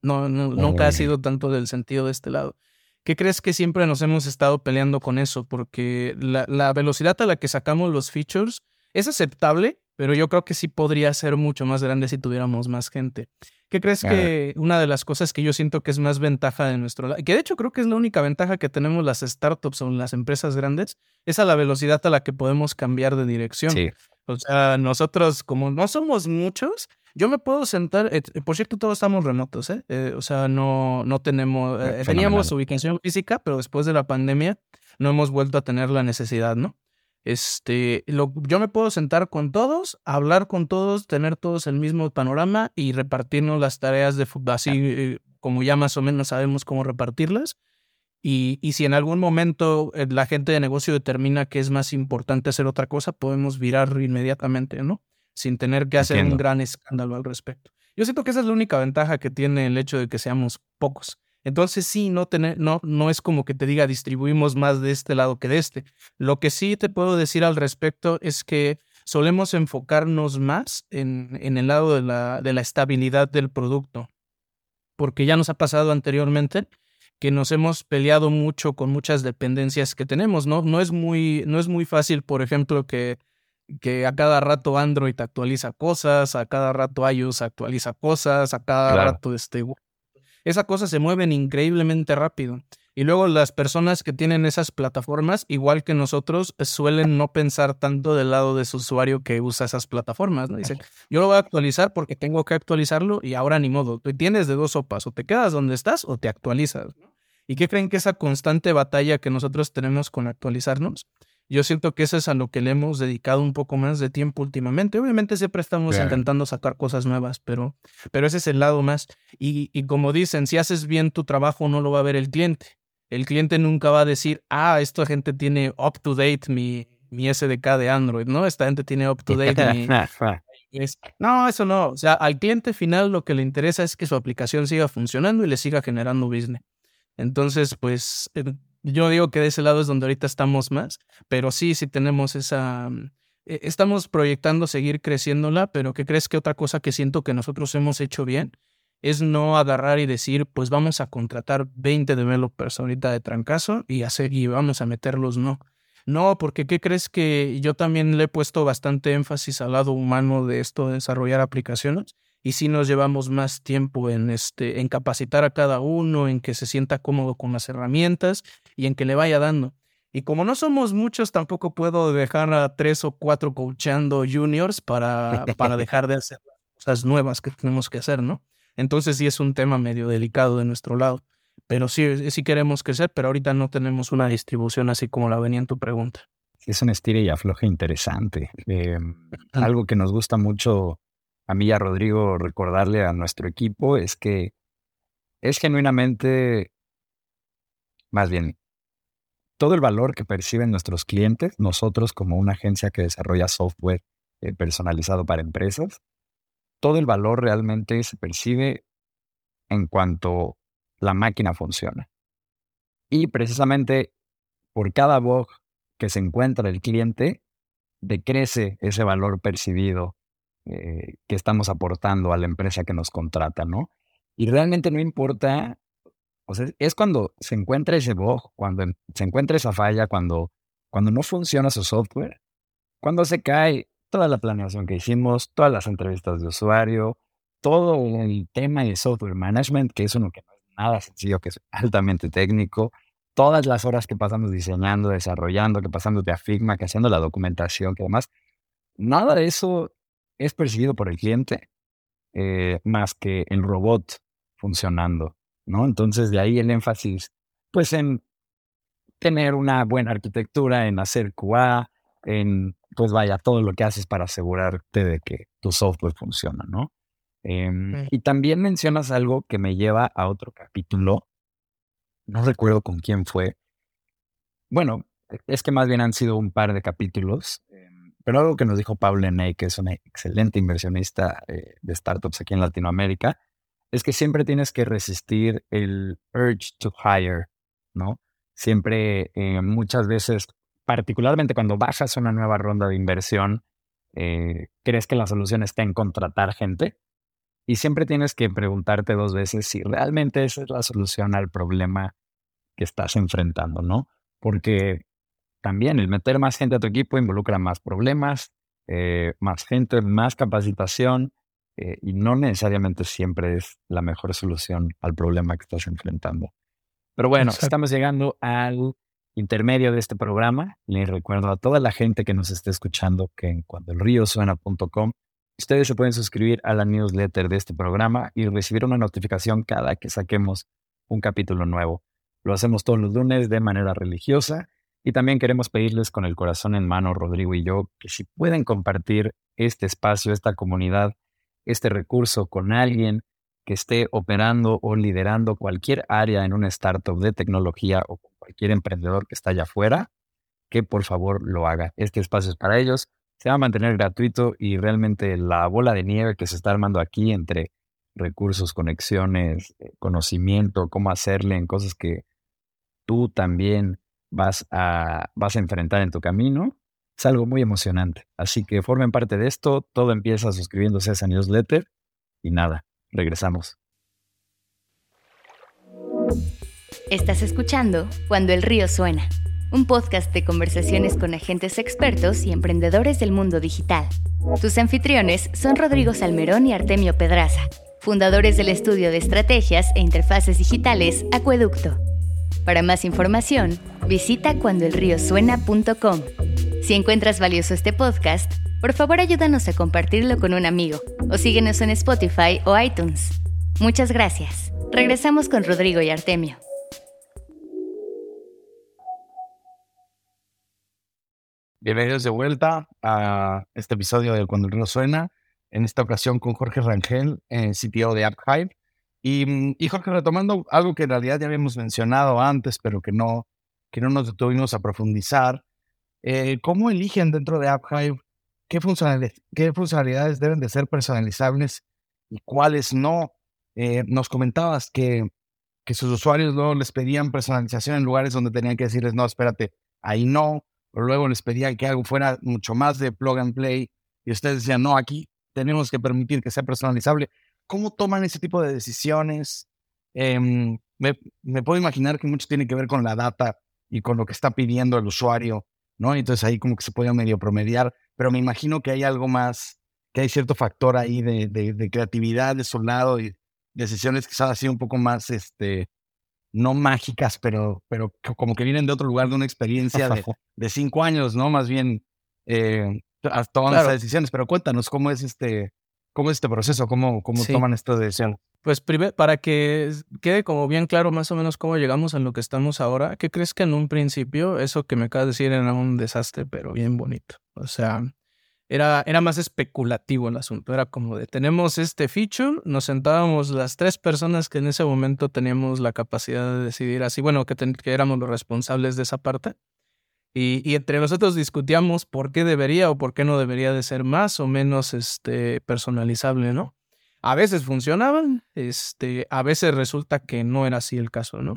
No, no- nunca ha sido tanto del sentido de este lado. ¿Qué crees que siempre nos hemos estado peleando con eso? Porque la, la velocidad a la que sacamos los features es aceptable, pero yo creo que sí podría ser mucho más grande si tuviéramos más gente. ¿Qué crees que una de las cosas que yo siento que es más ventaja de nuestro lado, que de hecho creo que es la única ventaja que tenemos las startups o las empresas grandes, es a la velocidad a la que podemos cambiar de dirección?
Sí,
O sea, nosotros, como no somos muchos, yo me puedo sentar. eh, por cierto, todos estamos remotos, ¿eh? Eh, o sea, no, no tenemos. eh,
Eh,
teníamos ubicación física, pero después de la pandemia no hemos vuelto a tener la necesidad, ¿no? Este, lo, yo me puedo sentar con todos, hablar con todos, tener todos el mismo panorama y repartirnos las tareas de fútbol, así como ya más o menos sabemos cómo repartirlas. Y, y si en algún momento la gente de negocio determina que es más importante hacer otra cosa, podemos virar inmediatamente, ¿no? Sin tener que hacer un gran escándalo al respecto. Yo siento que esa es la única ventaja que tiene el hecho de que seamos pocos. Entonces sí, no, tener, no, no es como que te diga distribuimos más de este lado que de este. Lo que sí te puedo decir al respecto es que solemos enfocarnos más en, en el lado de la, de la estabilidad del producto. Porque ya nos ha pasado anteriormente que nos hemos peleado mucho con muchas dependencias que tenemos, ¿no? No es muy, no es muy fácil, por ejemplo, que, que a cada rato Android actualiza cosas, a cada rato iOS actualiza cosas, a cada
Claro.
rato este... Esas cosas se mueven increíblemente rápido. Y luego las personas que tienen esas plataformas, igual que nosotros, suelen no pensar tanto del lado de su usuario que usa esas plataformas, ¿no? Dicen, [laughs] yo lo voy a actualizar porque tengo que actualizarlo y ahora ni modo. Tú tienes de dos sopas, o te quedas donde estás o te actualizas. ¿no? ¿Y qué creen que esa constante batalla que nosotros tenemos con actualizarnos? Yo siento que eso es a lo que le hemos dedicado un poco más de tiempo últimamente. Obviamente siempre estamos
Claro.
intentando sacar cosas nuevas, pero, pero ese es el lado más. Y, y como dicen, si haces bien tu trabajo no lo va a ver el cliente. El cliente nunca va a decir, ah, esta gente tiene up to date mi, mi SDK de Android, ¿no? Esta gente tiene up to date mi, [laughs] es- no, eso no. O sea, al cliente final lo que le interesa es que su aplicación siga funcionando y le siga generando business. Entonces, pues yo digo que de ese lado es donde ahorita estamos más, pero sí, sí tenemos esa... mm, eh, Estamos proyectando seguir creciéndola, pero ¿qué crees que otra cosa que siento que nosotros hemos hecho bien? Es no agarrar y decir, pues vamos a contratar 20 developers ahorita de trancazo y hacer y vamos a meterlos, no. No, porque ¿qué crees que yo también le he puesto bastante énfasis al lado humano de esto de desarrollar aplicaciones? Y sí nos llevamos más tiempo en este, en capacitar a cada uno, en que se sienta cómodo con las herramientas y en que le vaya dando. Y como no somos muchos, tampoco puedo dejar a tres o cuatro coachando juniors para, [laughs] para dejar de hacer las cosas nuevas que tenemos que hacer, ¿no? Entonces sí es un tema medio delicado de nuestro lado. Pero sí, sí queremos crecer, pero ahorita no tenemos una distribución así como la venía en tu pregunta.
Es un estilo y afloje interesante. Eh, algo que nos gusta mucho a mí y a Rodrigo recordarle a nuestro equipo es que es genuinamente, más bien, todo el valor que perciben nuestros clientes, nosotros como una agencia que desarrolla software eh, personalizado para empresas, todo el valor realmente se percibe en cuanto la máquina funciona. Y precisamente por cada bug que se encuentra el cliente, decrece ese valor percibido eh, que estamos aportando a la empresa que nos contrata, ¿no? Y realmente no importa, o sea, es cuando se encuentra ese bug, cuando se encuentra esa falla, cuando, cuando no funciona su software, cuando se cae toda la planeación que hicimos, todas las entrevistas de usuario, todo el tema de software management, que es uno que no es nada sencillo, que es altamente técnico, todas las horas que pasamos diseñando, desarrollando, que pasamos de a Figma, que haciendo la documentación, que además, nada de eso es percibido por el cliente eh, más que el robot funcionando, ¿no? Entonces, de ahí el énfasis, pues, en tener una buena arquitectura, en hacer QA, en, pues, vaya, todo lo que haces para asegurarte de que tu software funciona, ¿no? Em, y también mencionas algo que me lleva a otro capítulo no recuerdo con quién fue. Bueno, e, es que más bien han sido un par de capítulos, em, pero algo que nos dijo Pablo Ney, que es una excelente inversionista eh, de startups aquí en Latinoamérica, es que siempre tienes que resistir el urge to hire, ¿no? Siempre, eh, muchas veces, particularmente cuando bajas una nueva ronda de inversión, eh, crees que la solución está en contratar gente y siempre tienes que preguntarte dos veces si realmente esa es la solución al problema que estás enfrentando, ¿no? Porque también el meter más gente a tu equipo involucra más problemas, eh, más gente, más capacitación, eh, y no necesariamente siempre es la mejor solución al problema que estás enfrentando. Pero bueno, estamos llegando al intermedio de este programa. Les recuerdo a toda la gente que nos esté escuchando que en cuandoelríosuena.com Ustedes se pueden suscribir a la newsletter de este programa y recibir una notificación cada que saquemos un capítulo nuevo. Lo hacemos todos los lunes de manera religiosa y también queremos pedirles con el corazón en mano, Rodrigo y yo, que si pueden compartir este espacio, esta comunidad, este recurso con alguien que esté operando o liderando cualquier área en una startup de tecnología o con cualquier emprendedor que está allá afuera, que por favor lo haga. Este espacio es para ellos se va a mantener gratuito y realmente la bola de nieve que se está armando aquí entre recursos, conexiones, eh, conocimiento, cómo hacerle en cosas que tú también vas a, vas a enfrentar en tu camino, es algo muy emocionante. Así que formen parte de esto, todo empieza suscribiéndose a esa newsletter y nada, regresamos.
Estás escuchando Cuando el río suena un podcast de conversaciones con agentes expertos y emprendedores del mundo digital. Tus anfitriones son Rodrigo Salmerón y Artemio Pedraza, fundadores del estudio de estrategias e interfaces digitales Acueducto. Para más información, visita cuandoelriosuena.com. Si encuentras valioso este podcast, por favor ayúdanos a compartirlo con un amigo o síguenos en Spotify o iTunes. Muchas gracias. Regresamos con Rodrigo y Artemio.
Bienvenidos de vuelta a este episodio de Cuando el río suena, en esta ocasión con Jorge Rangel, eh, CTO de AppHive. Y, y, Jorge, retomando algo que en realidad ya habíamos mencionado antes, pero que no, que no nos detuvimos a profundizar, eh, ¿cómo eligen dentro de AppHive qué funcionalidades, qué funcionalidades deben de ser personalizables y cuáles no? Eh, nos comentabas que, que sus usuarios no les pedían personalización en lugares donde tenían que decirles, no, espérate, ahí no, pero luego les pedían que algo fuera mucho más de plug and play y ustedes decían, no, aquí tenemos que permitir que sea personalizable. ¿Cómo toman ese tipo de decisiones? Em, me, me, puedo imaginar que mucho tiene que ver con la data y con lo que está pidiendo el usuario, ¿no? Entonces ahí como que se puede medio promediar, pero me imagino que hay algo más, que hay cierto factor ahí de, de, de creatividad de su lado y decisiones quizás así un poco más, este, no mágicas, pero, pero como que vienen de otro lugar, de una experiencia de, cinco años, ¿no? Más bien eh, tomando estas decisiones. Pero cuéntanos cómo es este, cómo es este proceso, cómo, cómo toman esta decisión.
Pues para que quede como bien claro más o menos cómo llegamos a lo que estamos ahora, ¿qué crees que en un principio eso que me acabas de decir era un desastre, pero bien bonito? O sea, era, era más especulativo el asunto. Era como de, tenemos este feature, nos sentábamos las tres personas que en ese momento teníamos la capacidad de decidir así, bueno, que, que éramos los responsables de esa parte. Y, y, entre nosotros discutíamos por qué debería o por qué no debería de ser más o menos este, personalizable, ¿no? A veces funcionaban, este, a veces resulta que no era así el caso, ¿no?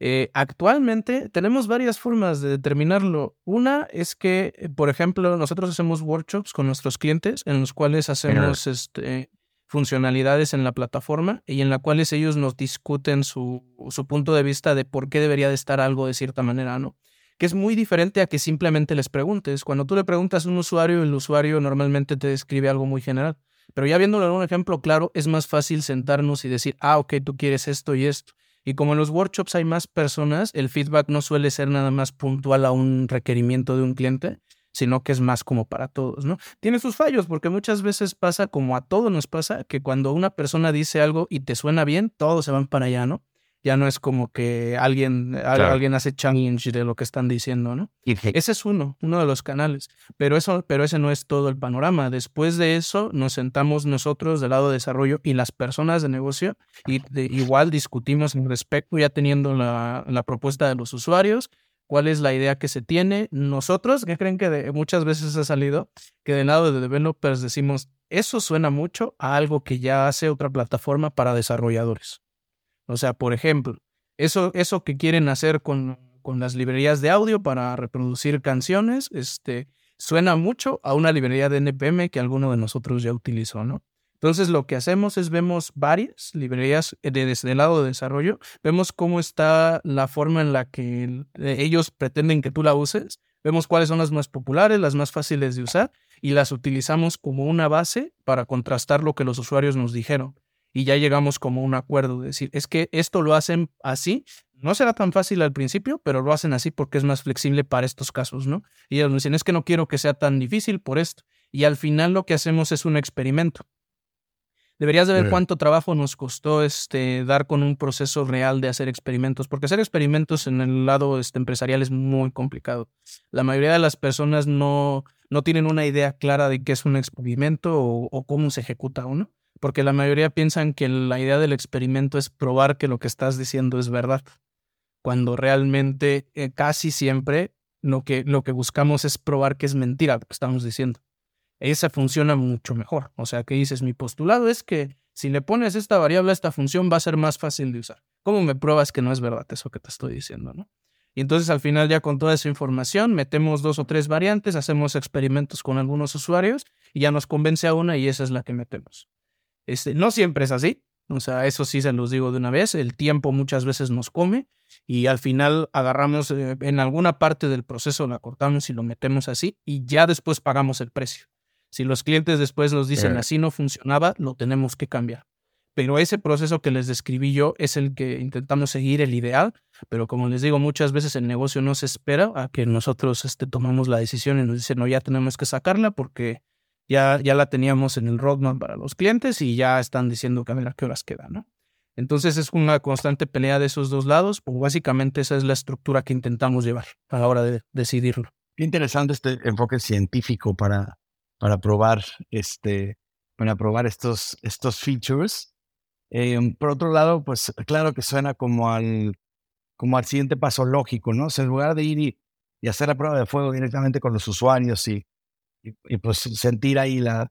Eh, actualmente tenemos varias formas de determinarlo. Una es que, por ejemplo, nosotros hacemos workshops con nuestros clientes en los cuales hacemos este, funcionalidades en la plataforma y en la cuales ellos nos discuten su, su punto de vista de por qué debería de estar algo de cierta manera, ¿no? Que es muy diferente a que simplemente les preguntes. Cuando tú le preguntas a un usuario, el usuario normalmente te describe algo muy general. Pero ya viéndolo en un ejemplo claro, es más fácil sentarnos y decir, ah, ok, tú quieres esto y esto. Y como en los workshops hay más personas, el feedback no suele ser nada más puntual a un requerimiento de un cliente, sino que es más como para todos, ¿no? Tiene sus fallos, porque muchas veces pasa, como a todos nos pasa, que cuando una persona dice algo y te suena bien, todos se van para allá, ¿no? Ya no es como que alguien, alguien hace challenge de lo que están diciendo, ¿no? Ese es uno, uno de los canales, pero, eso, pero ese no es todo el panorama. Después de eso nos sentamos nosotros del lado de desarrollo y las personas de negocio y igual discutimos en respecto, ya teniendo la, la, propuesta de los usuarios, cuál es la idea que se tiene. Nosotros, que creen que muchas veces ha salido, que del lado de developers decimos, eso suena mucho a algo que ya hace otra plataforma para desarrolladores. O sea, por ejemplo, eso, eso que quieren hacer con, con las librerías de audio para reproducir canciones, este, suena mucho a una librería de NPM que alguno de nosotros ya utilizó, ¿no? Entonces lo que hacemos es vemos varias librerías eh, desde el lado de desarrollo, vemos cómo está la forma en la que ellos pretenden que tú la uses, vemos cuáles son las más populares, las más fáciles de usar y las utilizamos como una base para contrastar lo que los usuarios nos dijeron y ya llegamos como a un acuerdo de decir, es que esto lo hacen así, no será tan fácil al principio, pero lo hacen así porque es más flexible para estos casos, ¿no? Y ellos nos dicen, es que no quiero que sea tan difícil por esto. Y al final lo que hacemos es un experimento. Deberías de ver cuánto trabajo nos costó este, dar con un proceso real de hacer experimentos, porque hacer experimentos en el lado este, empresarial es muy complicado. La mayoría de las personas no, no tienen una idea clara de qué es un experimento o, o cómo se ejecuta uno porque la mayoría piensan que la idea del experimento es probar que lo que estás diciendo es verdad, cuando realmente eh, casi siempre lo que, lo que buscamos es probar que es mentira lo que estamos diciendo. Esa funciona mucho mejor. O sea, que dices, mi postulado es que si le pones esta variable a esta función va a ser más fácil de usar. ¿Cómo me pruebas que no es verdad eso que te estoy diciendo, no? Y entonces al final ya con toda esa información metemos dos o tres variantes, hacemos experimentos con algunos usuarios y ya nos convence a una y esa es la que metemos. Este, no siempre es así. O sea, eso sí se los digo de una vez. El tiempo muchas veces nos come y al final agarramos eh, en alguna parte del proceso, la cortamos y lo metemos así y ya después pagamos el precio. Si los clientes después nos dicen así no funcionaba, lo tenemos que cambiar. Pero ese proceso que les describí yo es el que intentamos seguir, el ideal. Pero como les digo, muchas veces el negocio no se espera a que nosotros este, tomamos la decisión y nos dicen, no, ya tenemos que sacarla porque ya, ya la teníamos en el roadmap para los clientes y ya están diciendo que a ver a qué horas queda, ¿no? Entonces es una constante pelea de esos dos lados, pues básicamente esa es la estructura que intentamos llevar a la hora de decidirlo.
Qué interesante este enfoque científico para, para probar este, para probar estos, estos features. Em, por otro lado, pues claro que suena como al, como al siguiente paso lógico, ¿no? O sea, en lugar de ir y, y hacer la prueba de fuego directamente con los usuarios y y, pues sentir ahí la,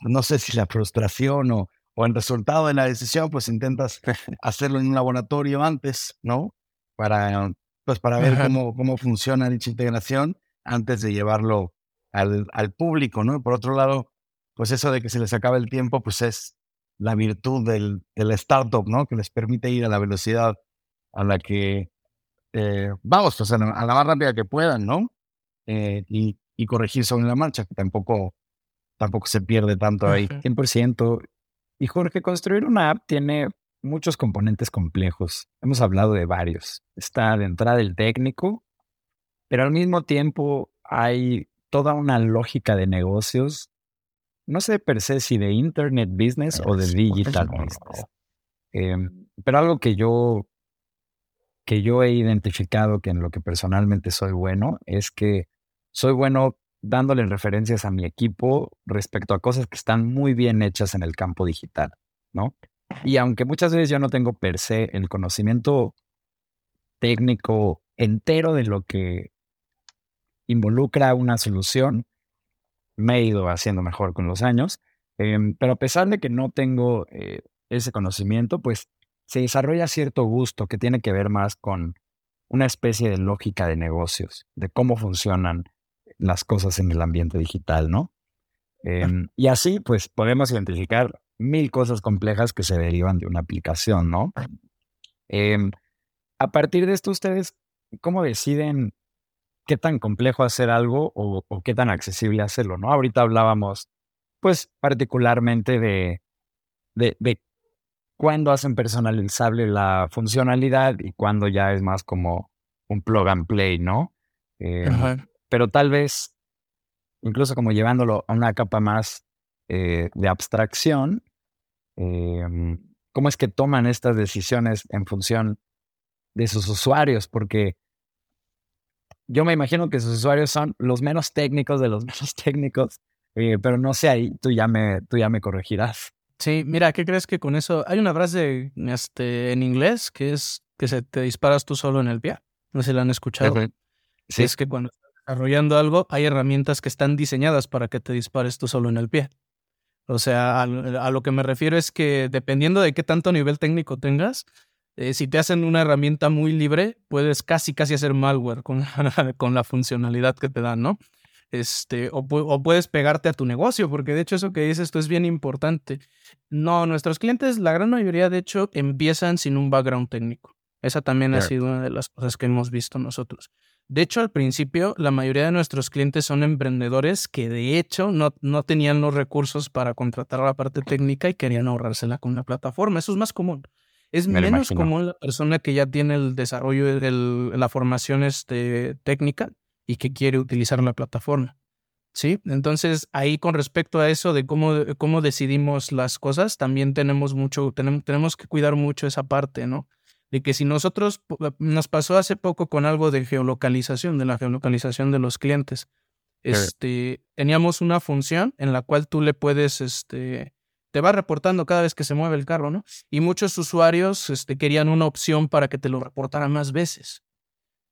no sé si la frustración o, o el resultado de la decisión, pues intentas [laughs] hacerlo en un laboratorio antes, ¿no? Para, pues para ver cómo, cómo funciona dicha integración antes de llevarlo al, al público, ¿no? Por otro lado, pues eso de que se les acaba el tiempo, pues es la virtud del, del startup, ¿no? Que les permite ir a la velocidad a la que, eh, vamos, pues a la, a la, más rápida que puedan, ¿no? Eh, y, y corregir sobre la marcha, que tampoco, tampoco se pierde tanto ahí.
100%. Y Jorge, construir una app tiene muchos componentes complejos. Hemos hablado de varios. Está de entrada el técnico, pero al mismo tiempo hay toda una lógica de negocios, no sé per se si de Internet Business o de Digital Business. Em, pero algo que yo, que yo he identificado que en lo que personalmente soy bueno es que soy bueno dándole referencias a mi equipo respecto a cosas que están muy bien hechas en el campo digital, ¿no? Y aunque muchas veces yo no tengo per se el conocimiento técnico entero de lo que involucra una solución, me he ido haciendo mejor con los años, em, pero a pesar de que no tengo eh, ese conocimiento, pues se desarrolla cierto gusto que tiene que ver más con una especie de lógica de negocios, de cómo funcionan las cosas en el ambiente digital, ¿no? Em, y así, pues, podemos identificar mil cosas complejas que se derivan de una aplicación, ¿no? Em, a partir de esto, ustedes, ¿cómo deciden qué tan complejo hacer algo o, qué tan accesible hacerlo, ¿no? Ahorita hablábamos, pues, particularmente de, de, de cuándo hacen personalizable la funcionalidad y cuándo ya es más como un plug and play, ¿no? Em, pero tal vez, incluso como llevándolo a una capa más eh, de abstracción, em, ¿cómo es que toman estas decisiones en función de sus usuarios? Porque yo me imagino que sus usuarios son los menos técnicos de los [laughs] menos técnicos, eh, pero no sé, ahí tú ya me, tú ya me corregirás.
Sí, mira, ¿qué crees que con eso? Hay una frase este, en inglés que es que se te disparas tú solo en el pie. No sé si la han escuchado. Sí. Es que cuando desarrollando algo, hay herramientas que están diseñadas para que te dispares tú solo en el pie. O sea, a, lo que me refiero es que dependiendo de qué tanto nivel técnico tengas, eh, si te hacen una herramienta muy libre, puedes casi, casi hacer malware con, [laughs] con la funcionalidad que te dan, ¿no? Este, o, o, puedes pegarte a tu negocio, porque de hecho eso que dices esto es bien importante. No, nuestros clientes, la gran mayoría de hecho, empiezan sin un background técnico. Esa también ha sido una de las cosas que hemos visto nosotros. De hecho, al principio, la mayoría de nuestros clientes son emprendedores que de hecho no, no tenían los recursos para contratar la parte técnica y querían ahorrársela con la plataforma. Eso es más común. Es menos común la persona que ya tiene el desarrollo, el, la formación este, técnica y que quiere utilizar la plataforma. ¿Sí? Entonces, ahí con respecto a eso de cómo, cómo decidimos las cosas, también tenemos mucho, tenemos, tenemos que cuidar mucho esa parte, ¿no? De que si nosotros, eh, nos pasó hace poco con algo de geolocalización, de la geolocalización de los clientes. Este, teníamos una función en la cual tú le puedes, este, te va reportando cada vez que se mueve el carro, ¿no? Y muchos usuarios, este, querían una opción para que te lo reportara más veces.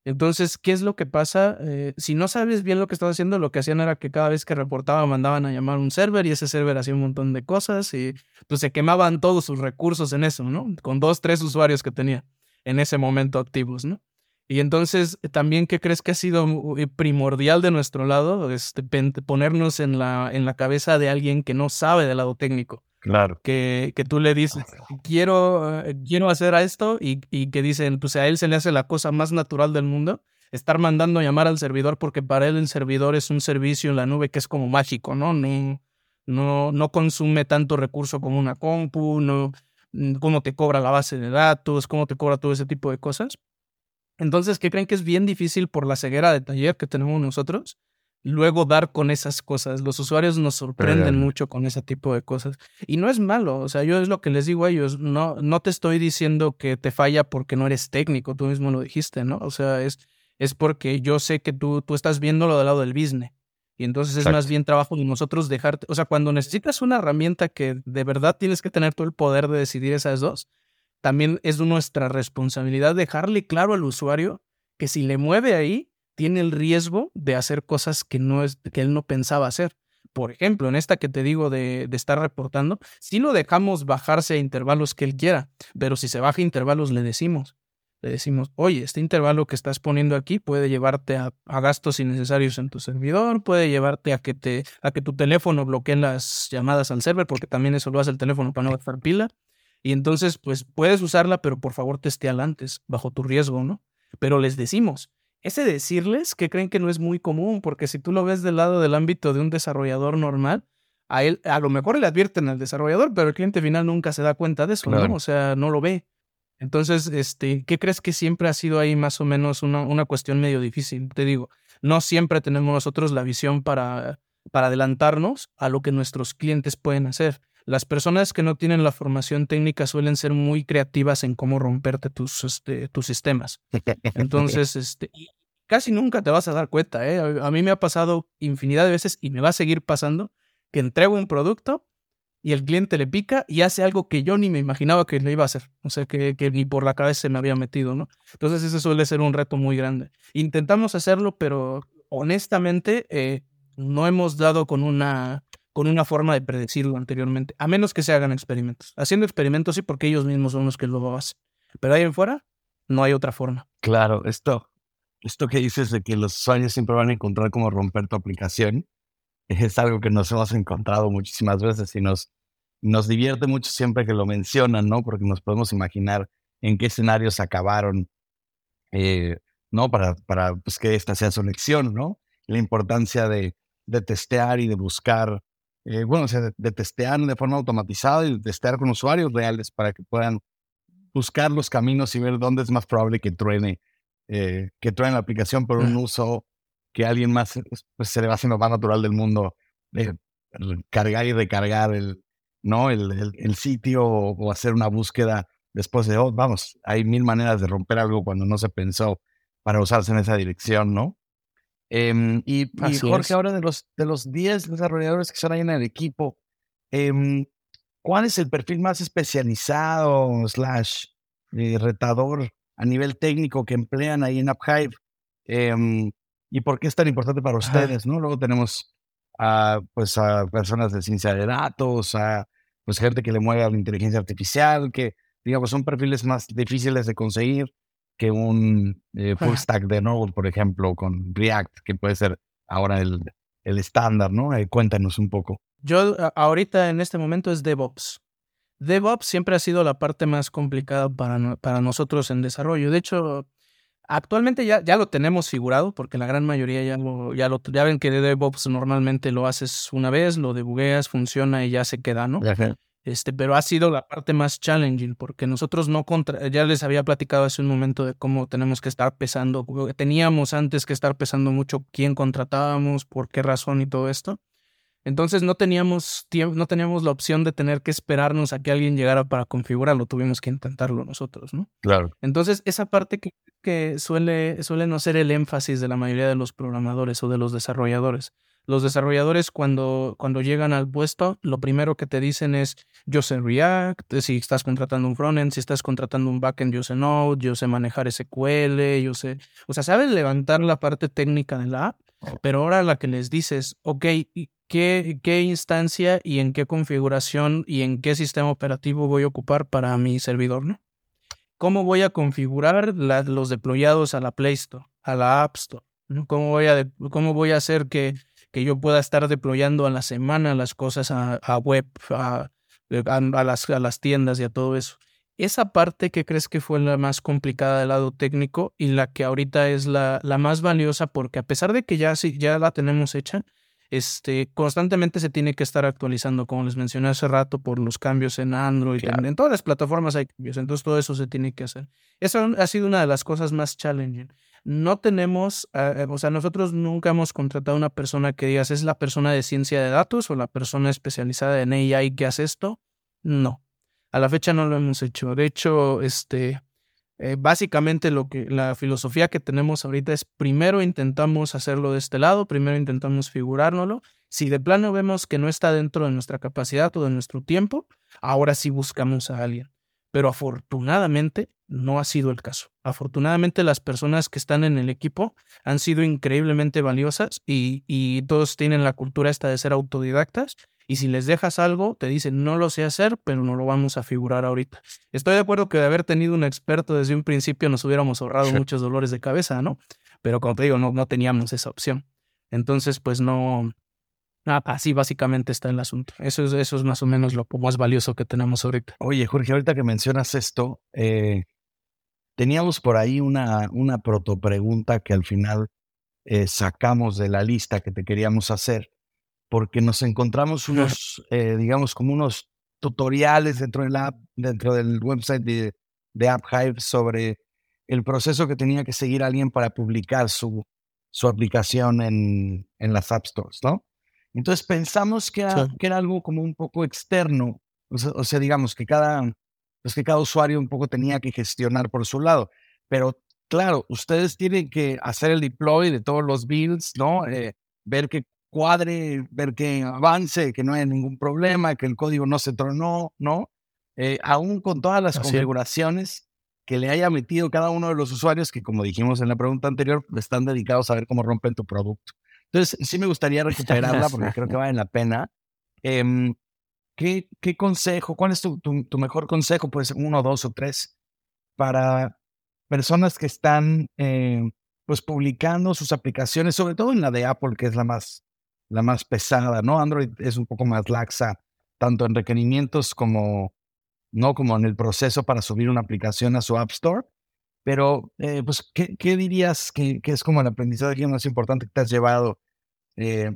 Entonces, ¿qué es lo que pasa? Eh, si no sabes bien lo que estás haciendo, lo que hacían era que cada vez que reportaba mandaban a llamar un server y ese server hacía un montón de cosas y pues se quemaban todos sus recursos en eso, ¿no? Con dos, tres usuarios que tenía en ese momento activos, ¿no? Y entonces, también, ¿qué crees que ha sido primordial de nuestro lado? Este, ponernos en la, en la cabeza de alguien que no sabe del lado técnico.
Claro.
Que, que tú le dices, quiero, eh, quiero hacer a esto y, y que dicen, pues a él se le hace la cosa más natural del mundo, estar mandando llamar al servidor porque para él el servidor es un servicio en la nube que es como mágico, ¿no? No, no, no consume tanto recurso como una compu, no, mm, cómo te cobra la base de datos, cómo te cobra todo ese tipo de cosas. Entonces, ¿qué creen que es bien difícil por la ceguera de taller que tenemos nosotros? Luego dar con esas cosas. Los usuarios nos sorprenden mucho con ese tipo de cosas. Y no es malo, o sea, yo es lo que les digo a ellos, no, no te estoy diciendo que te falla porque no eres técnico, tú mismo lo dijiste, ¿no? O sea, es, es porque yo sé que tú, tú estás viéndolo del lado del business. Y entonces es más bien trabajo de nosotros dejarte, o sea, cuando necesitas una herramienta que de verdad tienes que tener todo el poder de decidir esas dos, también es nuestra responsabilidad dejarle claro al usuario que si le mueve ahí, tiene el riesgo de hacer cosas que, no es, que él no pensaba hacer. Por ejemplo, en esta que te digo de, de estar reportando, si lo dejamos bajarse a intervalos que él quiera, pero si se baja a intervalos le decimos, le decimos, oye, este intervalo que estás poniendo aquí puede llevarte a, gastos innecesarios en tu servidor, puede llevarte a que, te, a que tu teléfono bloquee las llamadas al server, porque también eso lo hace el teléfono para no gastar pila. Y entonces, pues puedes usarla, pero por favor testéala antes, bajo tu riesgo, ¿no? Pero les decimos, ese decirles que creen que no es muy común, porque si tú lo ves del lado del ámbito de un desarrollador normal, a él a lo mejor le advierten al desarrollador, pero el cliente final nunca se da cuenta de eso, ¿no? O sea, no lo ve. Entonces, este, ¿qué crees que siempre ha sido ahí más o menos una, una cuestión medio difícil? Te digo, no siempre tenemos nosotros la visión para, para adelantarnos a lo que nuestros clientes pueden hacer. Las personas que no tienen la formación técnica suelen ser muy creativas en cómo romperte tus, este, tus sistemas. [laughs] Entonces, este, casi nunca te vas a dar cuenta. ¿eh? A mí me ha pasado infinidad de veces y me va a seguir pasando que entrego un producto y el cliente le pica y hace algo que yo ni me imaginaba que le iba a hacer. O sea, que, que, ni por la cabeza se me había metido, ¿no? Entonces ese suele ser un reto muy grande. Intentamos hacerlo, pero honestamente eh, no hemos dado con una, con una forma de predecirlo anteriormente, a menos que se hagan experimentos. Haciendo experimentos sí, porque ellos mismos son los que lo hacen. Pero ahí en fuera, no hay otra forma.
Claro, esto, esto que dices de que los usuarios siempre van a encontrar cómo romper tu aplicación, es algo que nos hemos encontrado muchísimas veces y nos, nos divierte mucho siempre que lo mencionan, ¿no? Porque nos podemos imaginar en qué escenarios acabaron, eh, ¿no? Para, para pues, que esta sea su lección, ¿no? La importancia de, de testear y de buscar, eh, bueno, o sea, de, testear de forma automatizada y de testear con usuarios reales para que puedan buscar los caminos y ver dónde es más probable que truene, eh, que truene la aplicación por un uso que alguien más pues, se le va haciendo más natural del mundo, cargar y recargar el, ¿no? El, el, sitio o, hacer una búsqueda después de, oh, vamos, hay mil maneras de romper algo cuando no se pensó para usarse en esa dirección, ¿no? Em, y, Jorge, ahora de los, de los 10 desarrolladores que están ahí en el equipo, em, ¿cuál es el perfil más especializado, slash, eh, retador a nivel técnico que emplean ahí en UpHive? Em, ¿Y por qué es tan importante para ustedes? ¿no? Luego tenemos a, pues, a personas de ciencia de datos, a pues gente que le mueve a la inteligencia artificial, que digamos son perfiles más difíciles de conseguir que un eh, full stack de Node, por ejemplo, con React, que puede ser ahora el, el estándar, ¿no? Eh, cuéntanos un poco.
Yo ahorita en este momento es DevOps. DevOps siempre ha sido la parte más complicada para, para nosotros en desarrollo. De hecho, actualmente ya, ya lo tenemos figurado, porque la gran mayoría ya lo, ya lo, ya ven que DevOps normalmente lo haces una vez, lo debugueas, funciona y ya se queda, ¿no? Este, pero ha sido la parte más challenging porque nosotros no contra, ya les había platicado hace un momento de cómo tenemos que estar pesando, teníamos antes que estar pesando mucho quién contratábamos, por qué razón y todo esto. Entonces no teníamos tiempo, no teníamos la opción de tener que esperarnos a que alguien llegara para configurarlo, tuvimos que intentarlo nosotros, ¿no?
Claro.
Entonces esa parte que, que suele, suele no ser el énfasis de la mayoría de los programadores o de los desarrolladores. Los desarrolladores cuando, cuando llegan al puesto, lo primero que te dicen es, yo sé React, si estás contratando un frontend, si estás contratando un backend, yo sé Node, yo sé manejar SQL, yo sé, o sea, sabes levantar la parte técnica de la app, pero ahora la que les dices, ok, ¿qué, instancia y en qué configuración y en qué sistema operativo voy a ocupar para mi servidor, ¿no? ¿Cómo voy a configurar los deployados a la Play Store, a la App Store? ¿Cómo voy a, cómo voy a hacer que que yo pueda estar deployando a la semana las cosas a, web, a, a, las, a las tiendas y a todo eso. Esa parte que crees que fue la más complicada del lado técnico y la que ahorita es la, la más valiosa porque a pesar de que ya, ya la tenemos hecha, este, constantemente se tiene que estar actualizando, como les mencioné hace rato, por los cambios en Android, en, en, todas las plataformas hay cambios, entonces todo eso se tiene que hacer. Eso ha sido una de las cosas más challenging no tenemos, eh, eh, o sea, nosotros nunca hemos contratado a una persona que digas es la persona de ciencia de datos o la persona especializada en AI que hace esto. No, a la fecha no lo hemos hecho. De hecho, este, eh, básicamente lo que la filosofía que tenemos ahorita es primero intentamos hacerlo de este lado, primero intentamos figurárnoslo. Si de plano vemos que no está dentro de nuestra capacidad o de nuestro tiempo, ahora sí buscamos a alguien. Pero afortunadamente no ha sido el caso. Afortunadamente las personas que están en el equipo han sido increíblemente valiosas y, y, todos tienen la cultura esta de ser autodidactas y si les dejas algo te dicen no lo sé hacer pero no lo vamos a figurar ahorita. Estoy de acuerdo que de haber tenido un experto desde un principio nos hubiéramos ahorrado muchos dolores de cabeza, ¿no? Pero como te digo, no, no teníamos esa opción. Entonces pues no, Ah, así básicamente está el asunto. Eso es, eso es más o menos lo más valioso que tenemos ahorita.
Oye, Jorge, ahorita que mencionas esto, eh, teníamos por ahí una, una protopregunta que al final eh, sacamos de la lista que te queríamos hacer, porque nos encontramos [laughs] unos, eh, digamos, como unos tutoriales dentro del app, dentro del website de, de AppHive sobre el proceso que tenía que seguir alguien para publicar su, su aplicación en, en las App Stores, ¿no? Entonces pensamos que era, que era algo como un poco externo, o sea, digamos que cada, pues que cada usuario un poco tenía que gestionar por su lado, pero claro, ustedes tienen que hacer el deploy de todos los builds, ¿no? Eh, ver que cuadre, ver que avance, que no haya ningún problema, que el código no se tronó, ¿no? Eh, aún con todas las configuraciones que le haya metido cada uno de los usuarios que, como dijimos en la pregunta anterior, están dedicados a ver cómo rompen tu producto. Entonces, sí me gustaría [laughs] recuperarla porque creo que vale la pena. Em, ¿qué, ¿qué, consejo, cuál es tu, tu, mejor consejo? Puede ser uno, dos o tres para personas que están eh, pues publicando sus aplicaciones, sobre todo en la de Apple, que es la más, la más pesada, ¿no? Android es un poco más laxa, tanto en requerimientos como, no como en el proceso para subir una aplicación a su App Store. Pero, eh, pues, ¿qué, ¿qué, dirías que, que, es como el aprendizaje más importante que te has llevado eh,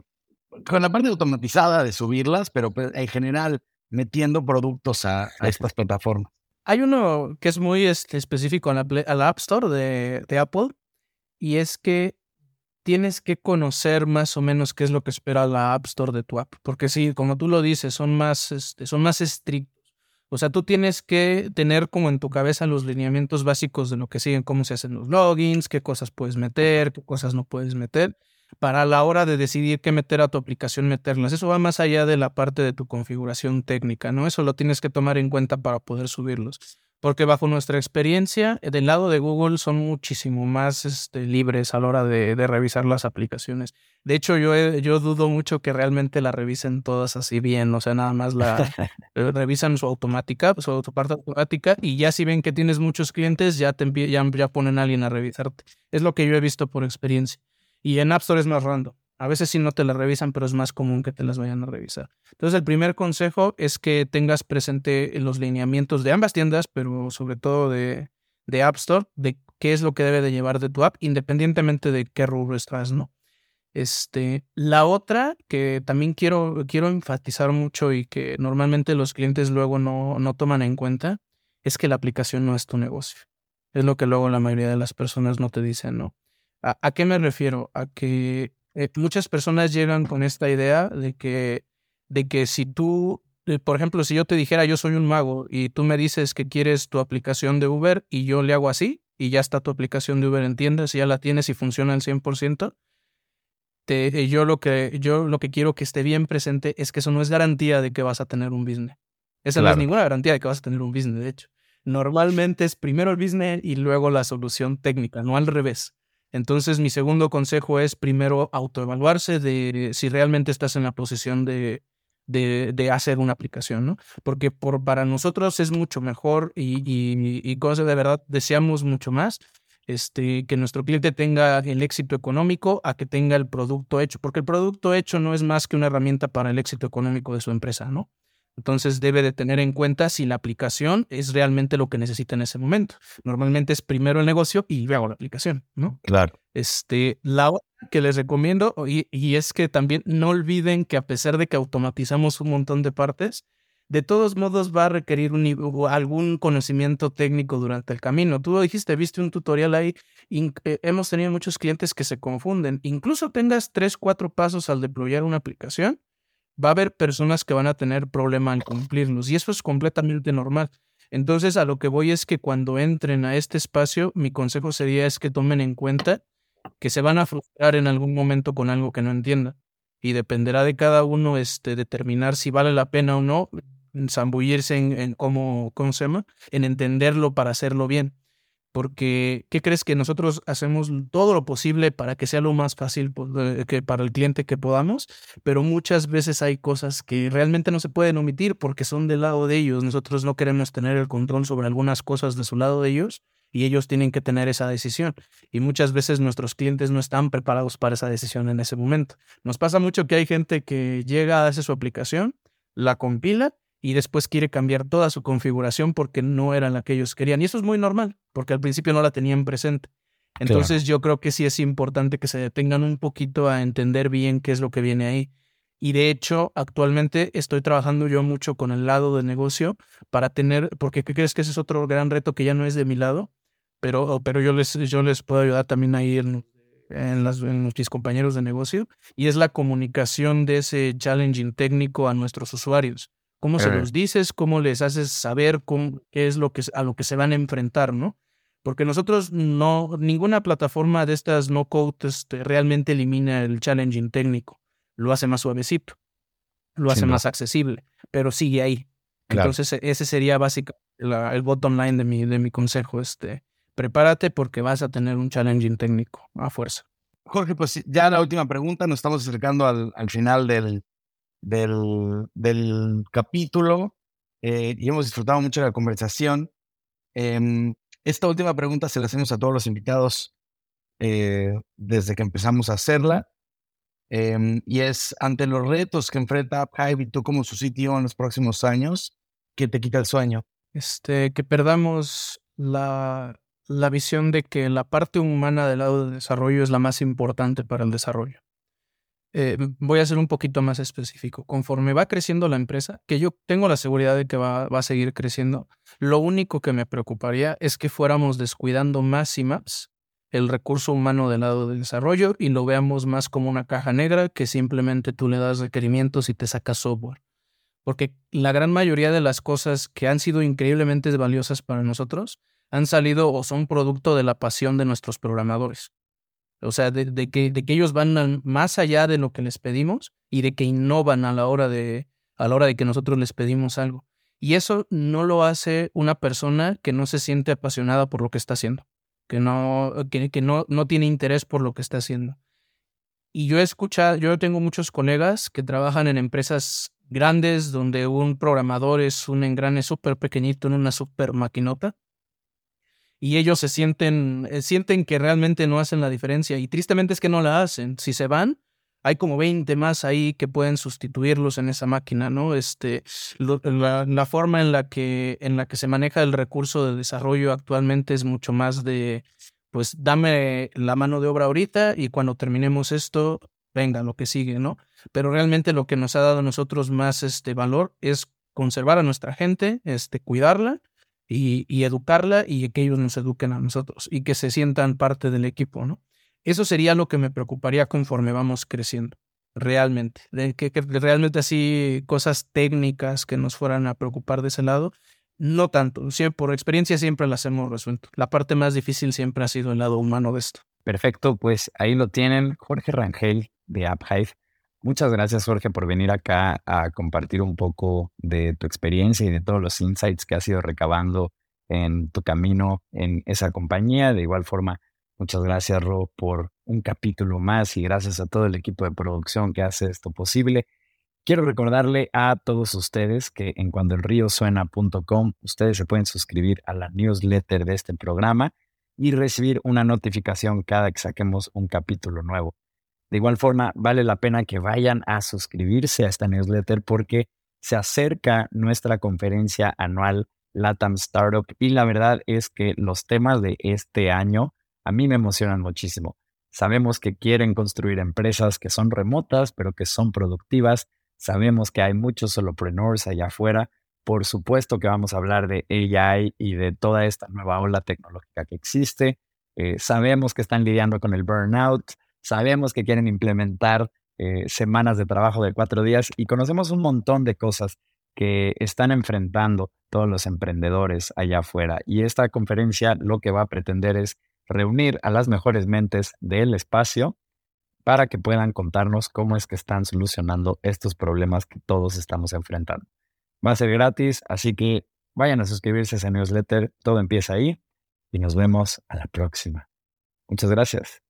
con la parte automatizada de subirlas, pero pues, en general metiendo productos a, estas plataformas.
Hay uno que es muy este, específico a la, App Store de, de, Apple y es que tienes que conocer más o menos qué es lo que espera la App Store de tu app. Porque sí, como tú lo dices, son más, este, son más estrictos. O sea, tú tienes que tener como en tu cabeza los lineamientos básicos de lo que siguen, cómo se hacen los logins, qué cosas puedes meter, qué cosas no puedes meter para la hora de decidir qué meter a tu aplicación, meterlas. Eso va más allá de la parte de tu configuración técnica, ¿no? Eso lo tienes que tomar en cuenta para poder subirlos. Porque bajo nuestra experiencia, del lado de Google son muchísimo más este, libres a la hora de, revisar las aplicaciones. De hecho, yo, yo dudo mucho que realmente la revisen todas así bien, o sea, nada más la [laughs] eh, revisan su automática, su, parte automática, y ya si ven que tienes muchos clientes, ya, te, ya, ya ponen a alguien a revisarte. Es lo que yo he visto por experiencia. Y en App Store es más random. A veces sí no te las revisan, pero es más común que te las vayan a revisar. Entonces, el primer consejo es que tengas presente los lineamientos de ambas tiendas, pero sobre todo de, de App Store, de qué es lo que debe de llevar de tu app, independientemente de qué rubro estás, ¿no? Este, la otra que también quiero, quiero enfatizar mucho y que normalmente los clientes luego no, no toman en cuenta es que la aplicación no es tu negocio. Es lo que luego la mayoría de las personas no te dicen, ¿no? ¿A, qué me refiero? A que eh, muchas personas llegan con esta idea de que, de que si tú, eh, por ejemplo, si yo te dijera yo soy un mago y tú me dices que quieres tu aplicación de Uber y yo le hago así y ya está tu aplicación de Uber en tiendas y ya la tienes y funciona al 100%, te, eh, yo, lo que, yo lo que quiero que esté bien presente es que eso no es garantía de que vas a tener un business. Esa no es ninguna garantía de que vas a tener un business, de hecho. Normalmente es primero el business y luego la solución técnica, no al revés. Entonces, mi segundo consejo es primero autoevaluarse de si realmente estás en la posición de, de, hacer una aplicación, ¿no? Porque por, para nosotros es mucho mejor y, y, y cosas de verdad deseamos mucho más este, que nuestro cliente tenga el éxito económico a que tenga el producto hecho, porque el producto hecho no es más que una herramienta para el éxito económico de su empresa, ¿no? Entonces debe de tener en cuenta si la aplicación es realmente lo que necesita en ese momento. Normalmente es primero el negocio y luego la aplicación, ¿no?
Claro.
Este, la otra que les recomiendo, y, y es que también no olviden que a pesar de que automatizamos un montón de partes, de todos modos va a requerir un, algún conocimiento técnico durante el camino. Tú lo dijiste, viste un tutorial ahí, eh, hemos tenido muchos clientes que se confunden. Incluso tengas tres, cuatro pasos al deployar una aplicación, va a haber personas que van a tener problema en cumplirlos y eso es completamente normal. Entonces, a lo que voy es que cuando entren a este espacio, mi consejo sería es que tomen en cuenta que se van a frustrar en algún momento con algo que no entiendan y dependerá de cada uno este, determinar si vale la pena o no zambullirse en, en cómo, cómo se llama, en entenderlo para hacerlo bien porque ¿qué crees que nosotros hacemos todo lo posible para que sea lo más fácil que para el cliente que podamos, pero muchas veces hay cosas que realmente no se pueden omitir porque son del lado de ellos. Nosotros no queremos tener el control sobre algunas cosas de su lado de ellos y ellos tienen que tener esa decisión. Y muchas veces nuestros clientes no están preparados para esa decisión en ese momento. Nos pasa mucho que hay gente que llega, hace su aplicación, la compila y después quiere cambiar toda su configuración porque no era la que ellos querían. Y eso es muy normal, porque al principio no la tenían presente. Entonces yo creo que sí es importante que se detengan un poquito a entender bien qué es lo que viene ahí. Y de hecho, actualmente estoy trabajando yo mucho con el lado de negocio para tener, porque ¿qué crees que ese es otro gran reto que ya no es de mi lado? Pero, pero yo, les, yo les puedo ayudar también a ir en, las, en mis compañeros de negocio, y es la comunicación de ese challenging técnico a nuestros usuarios cómo se los dices, cómo les haces saber qué es lo que, a lo que se van a enfrentar, ¿no? Porque nosotros no, ninguna plataforma de estas no code este, realmente elimina el challenging técnico. Lo hace más suavecito, lo hace más accesible, pero sigue ahí. Entonces, e, ese sería básicamente el bottom line de mi, de mi consejo. Este, prepárate porque vas a tener un challenging técnico a fuerza.
Jorge, pues ya la última pregunta, nos estamos acercando al, al final del, del, del capítulo eh, y hemos disfrutado mucho de la conversación. Em, esta última pregunta se la hacemos a todos los invitados eh, desde que empezamos a hacerla. Em, y es ante los retos que enfrenta UpHive y tú como su sitio en los próximos años, ¿qué te quita el sueño?
Este, que perdamos la, la visión de que la parte humana del lado del desarrollo es la más importante para el desarrollo. Eh, voy a ser un poquito más específico. Conforme va creciendo la empresa, que yo tengo la seguridad de que va, va, a seguir creciendo, lo único que me preocuparía es que fuéramos descuidando más y más el recurso humano del lado del desarrollo y lo veamos más como una caja negra que simplemente tú le das requerimientos y te sacas software. Porque la gran mayoría de las cosas que han sido increíblemente valiosas para nosotros han salido o son producto de la pasión de nuestros programadores. O sea, de, que, de que ellos van más allá de lo que les pedimos y de que innovan a la hora de, a la hora de que nosotros les pedimos algo. Y eso no lo hace una persona que no se siente apasionada por lo que está haciendo, que no, que, que no, no tiene interés por lo que está haciendo. Y yo he escuchado, yo tengo muchos colegas que trabajan en empresas grandes donde un programador es un engrane súper pequeñito en una súper maquinota y ellos se sienten, eh, sienten que realmente no hacen la diferencia y tristemente es que no la hacen. Si se van, hay como 20 más ahí que pueden sustituirlos en esa máquina, ¿no? Este, la, la, forma en la, que, en la que se maneja el recurso de desarrollo actualmente es mucho más de, pues dame la mano de obra ahorita y cuando terminemos esto, venga, lo que sigue, ¿no? Pero realmente lo que nos ha dado a nosotros más este valor es conservar a nuestra gente, este, cuidarla y, educarla y que ellos nos eduquen a nosotros y que se sientan parte del equipo, ¿no? Eso sería lo que me preocuparía conforme vamos creciendo, realmente. De que, realmente así cosas técnicas que nos fueran a preocupar de ese lado, no tanto. por experiencia siempre las hemos resuelto. La parte más difícil siempre ha sido el lado humano de esto.
Perfecto, pues ahí lo tienen, Jorge Rangel de AppHive. Muchas gracias, Jorge, por venir acá a compartir un poco de tu experiencia y de todos los insights que has ido recabando en tu camino en esa compañía. De igual forma, muchas gracias, Ro, por un capítulo más y gracias a todo el equipo de producción que hace esto posible. Quiero recordarle a todos ustedes que en cuandoelriosuena.com ustedes se pueden suscribir a la newsletter de este programa y recibir una notificación cada que saquemos un capítulo nuevo. De igual forma, vale la pena que vayan a suscribirse a esta newsletter porque se acerca nuestra conferencia anual LATAM Startup y la verdad es que los temas de este año a mí me emocionan muchísimo. Sabemos que quieren construir empresas que son remotas pero que son productivas. Sabemos que hay muchos solopreneurs allá afuera. Por supuesto que vamos a hablar de AI y de toda esta nueva ola tecnológica que existe. Eh, sabemos que están lidiando con el burnout. Sabemos que quieren implementar eh, semanas de trabajo de cuatro días y conocemos un montón de cosas que están enfrentando todos los emprendedores allá afuera. Y esta conferencia lo que va a pretender es reunir a las mejores mentes del espacio para que puedan contarnos cómo es que están solucionando estos problemas que todos estamos enfrentando. Va a ser gratis, así que vayan a suscribirse a ese newsletter, todo empieza ahí y nos vemos a la próxima. Muchas gracias.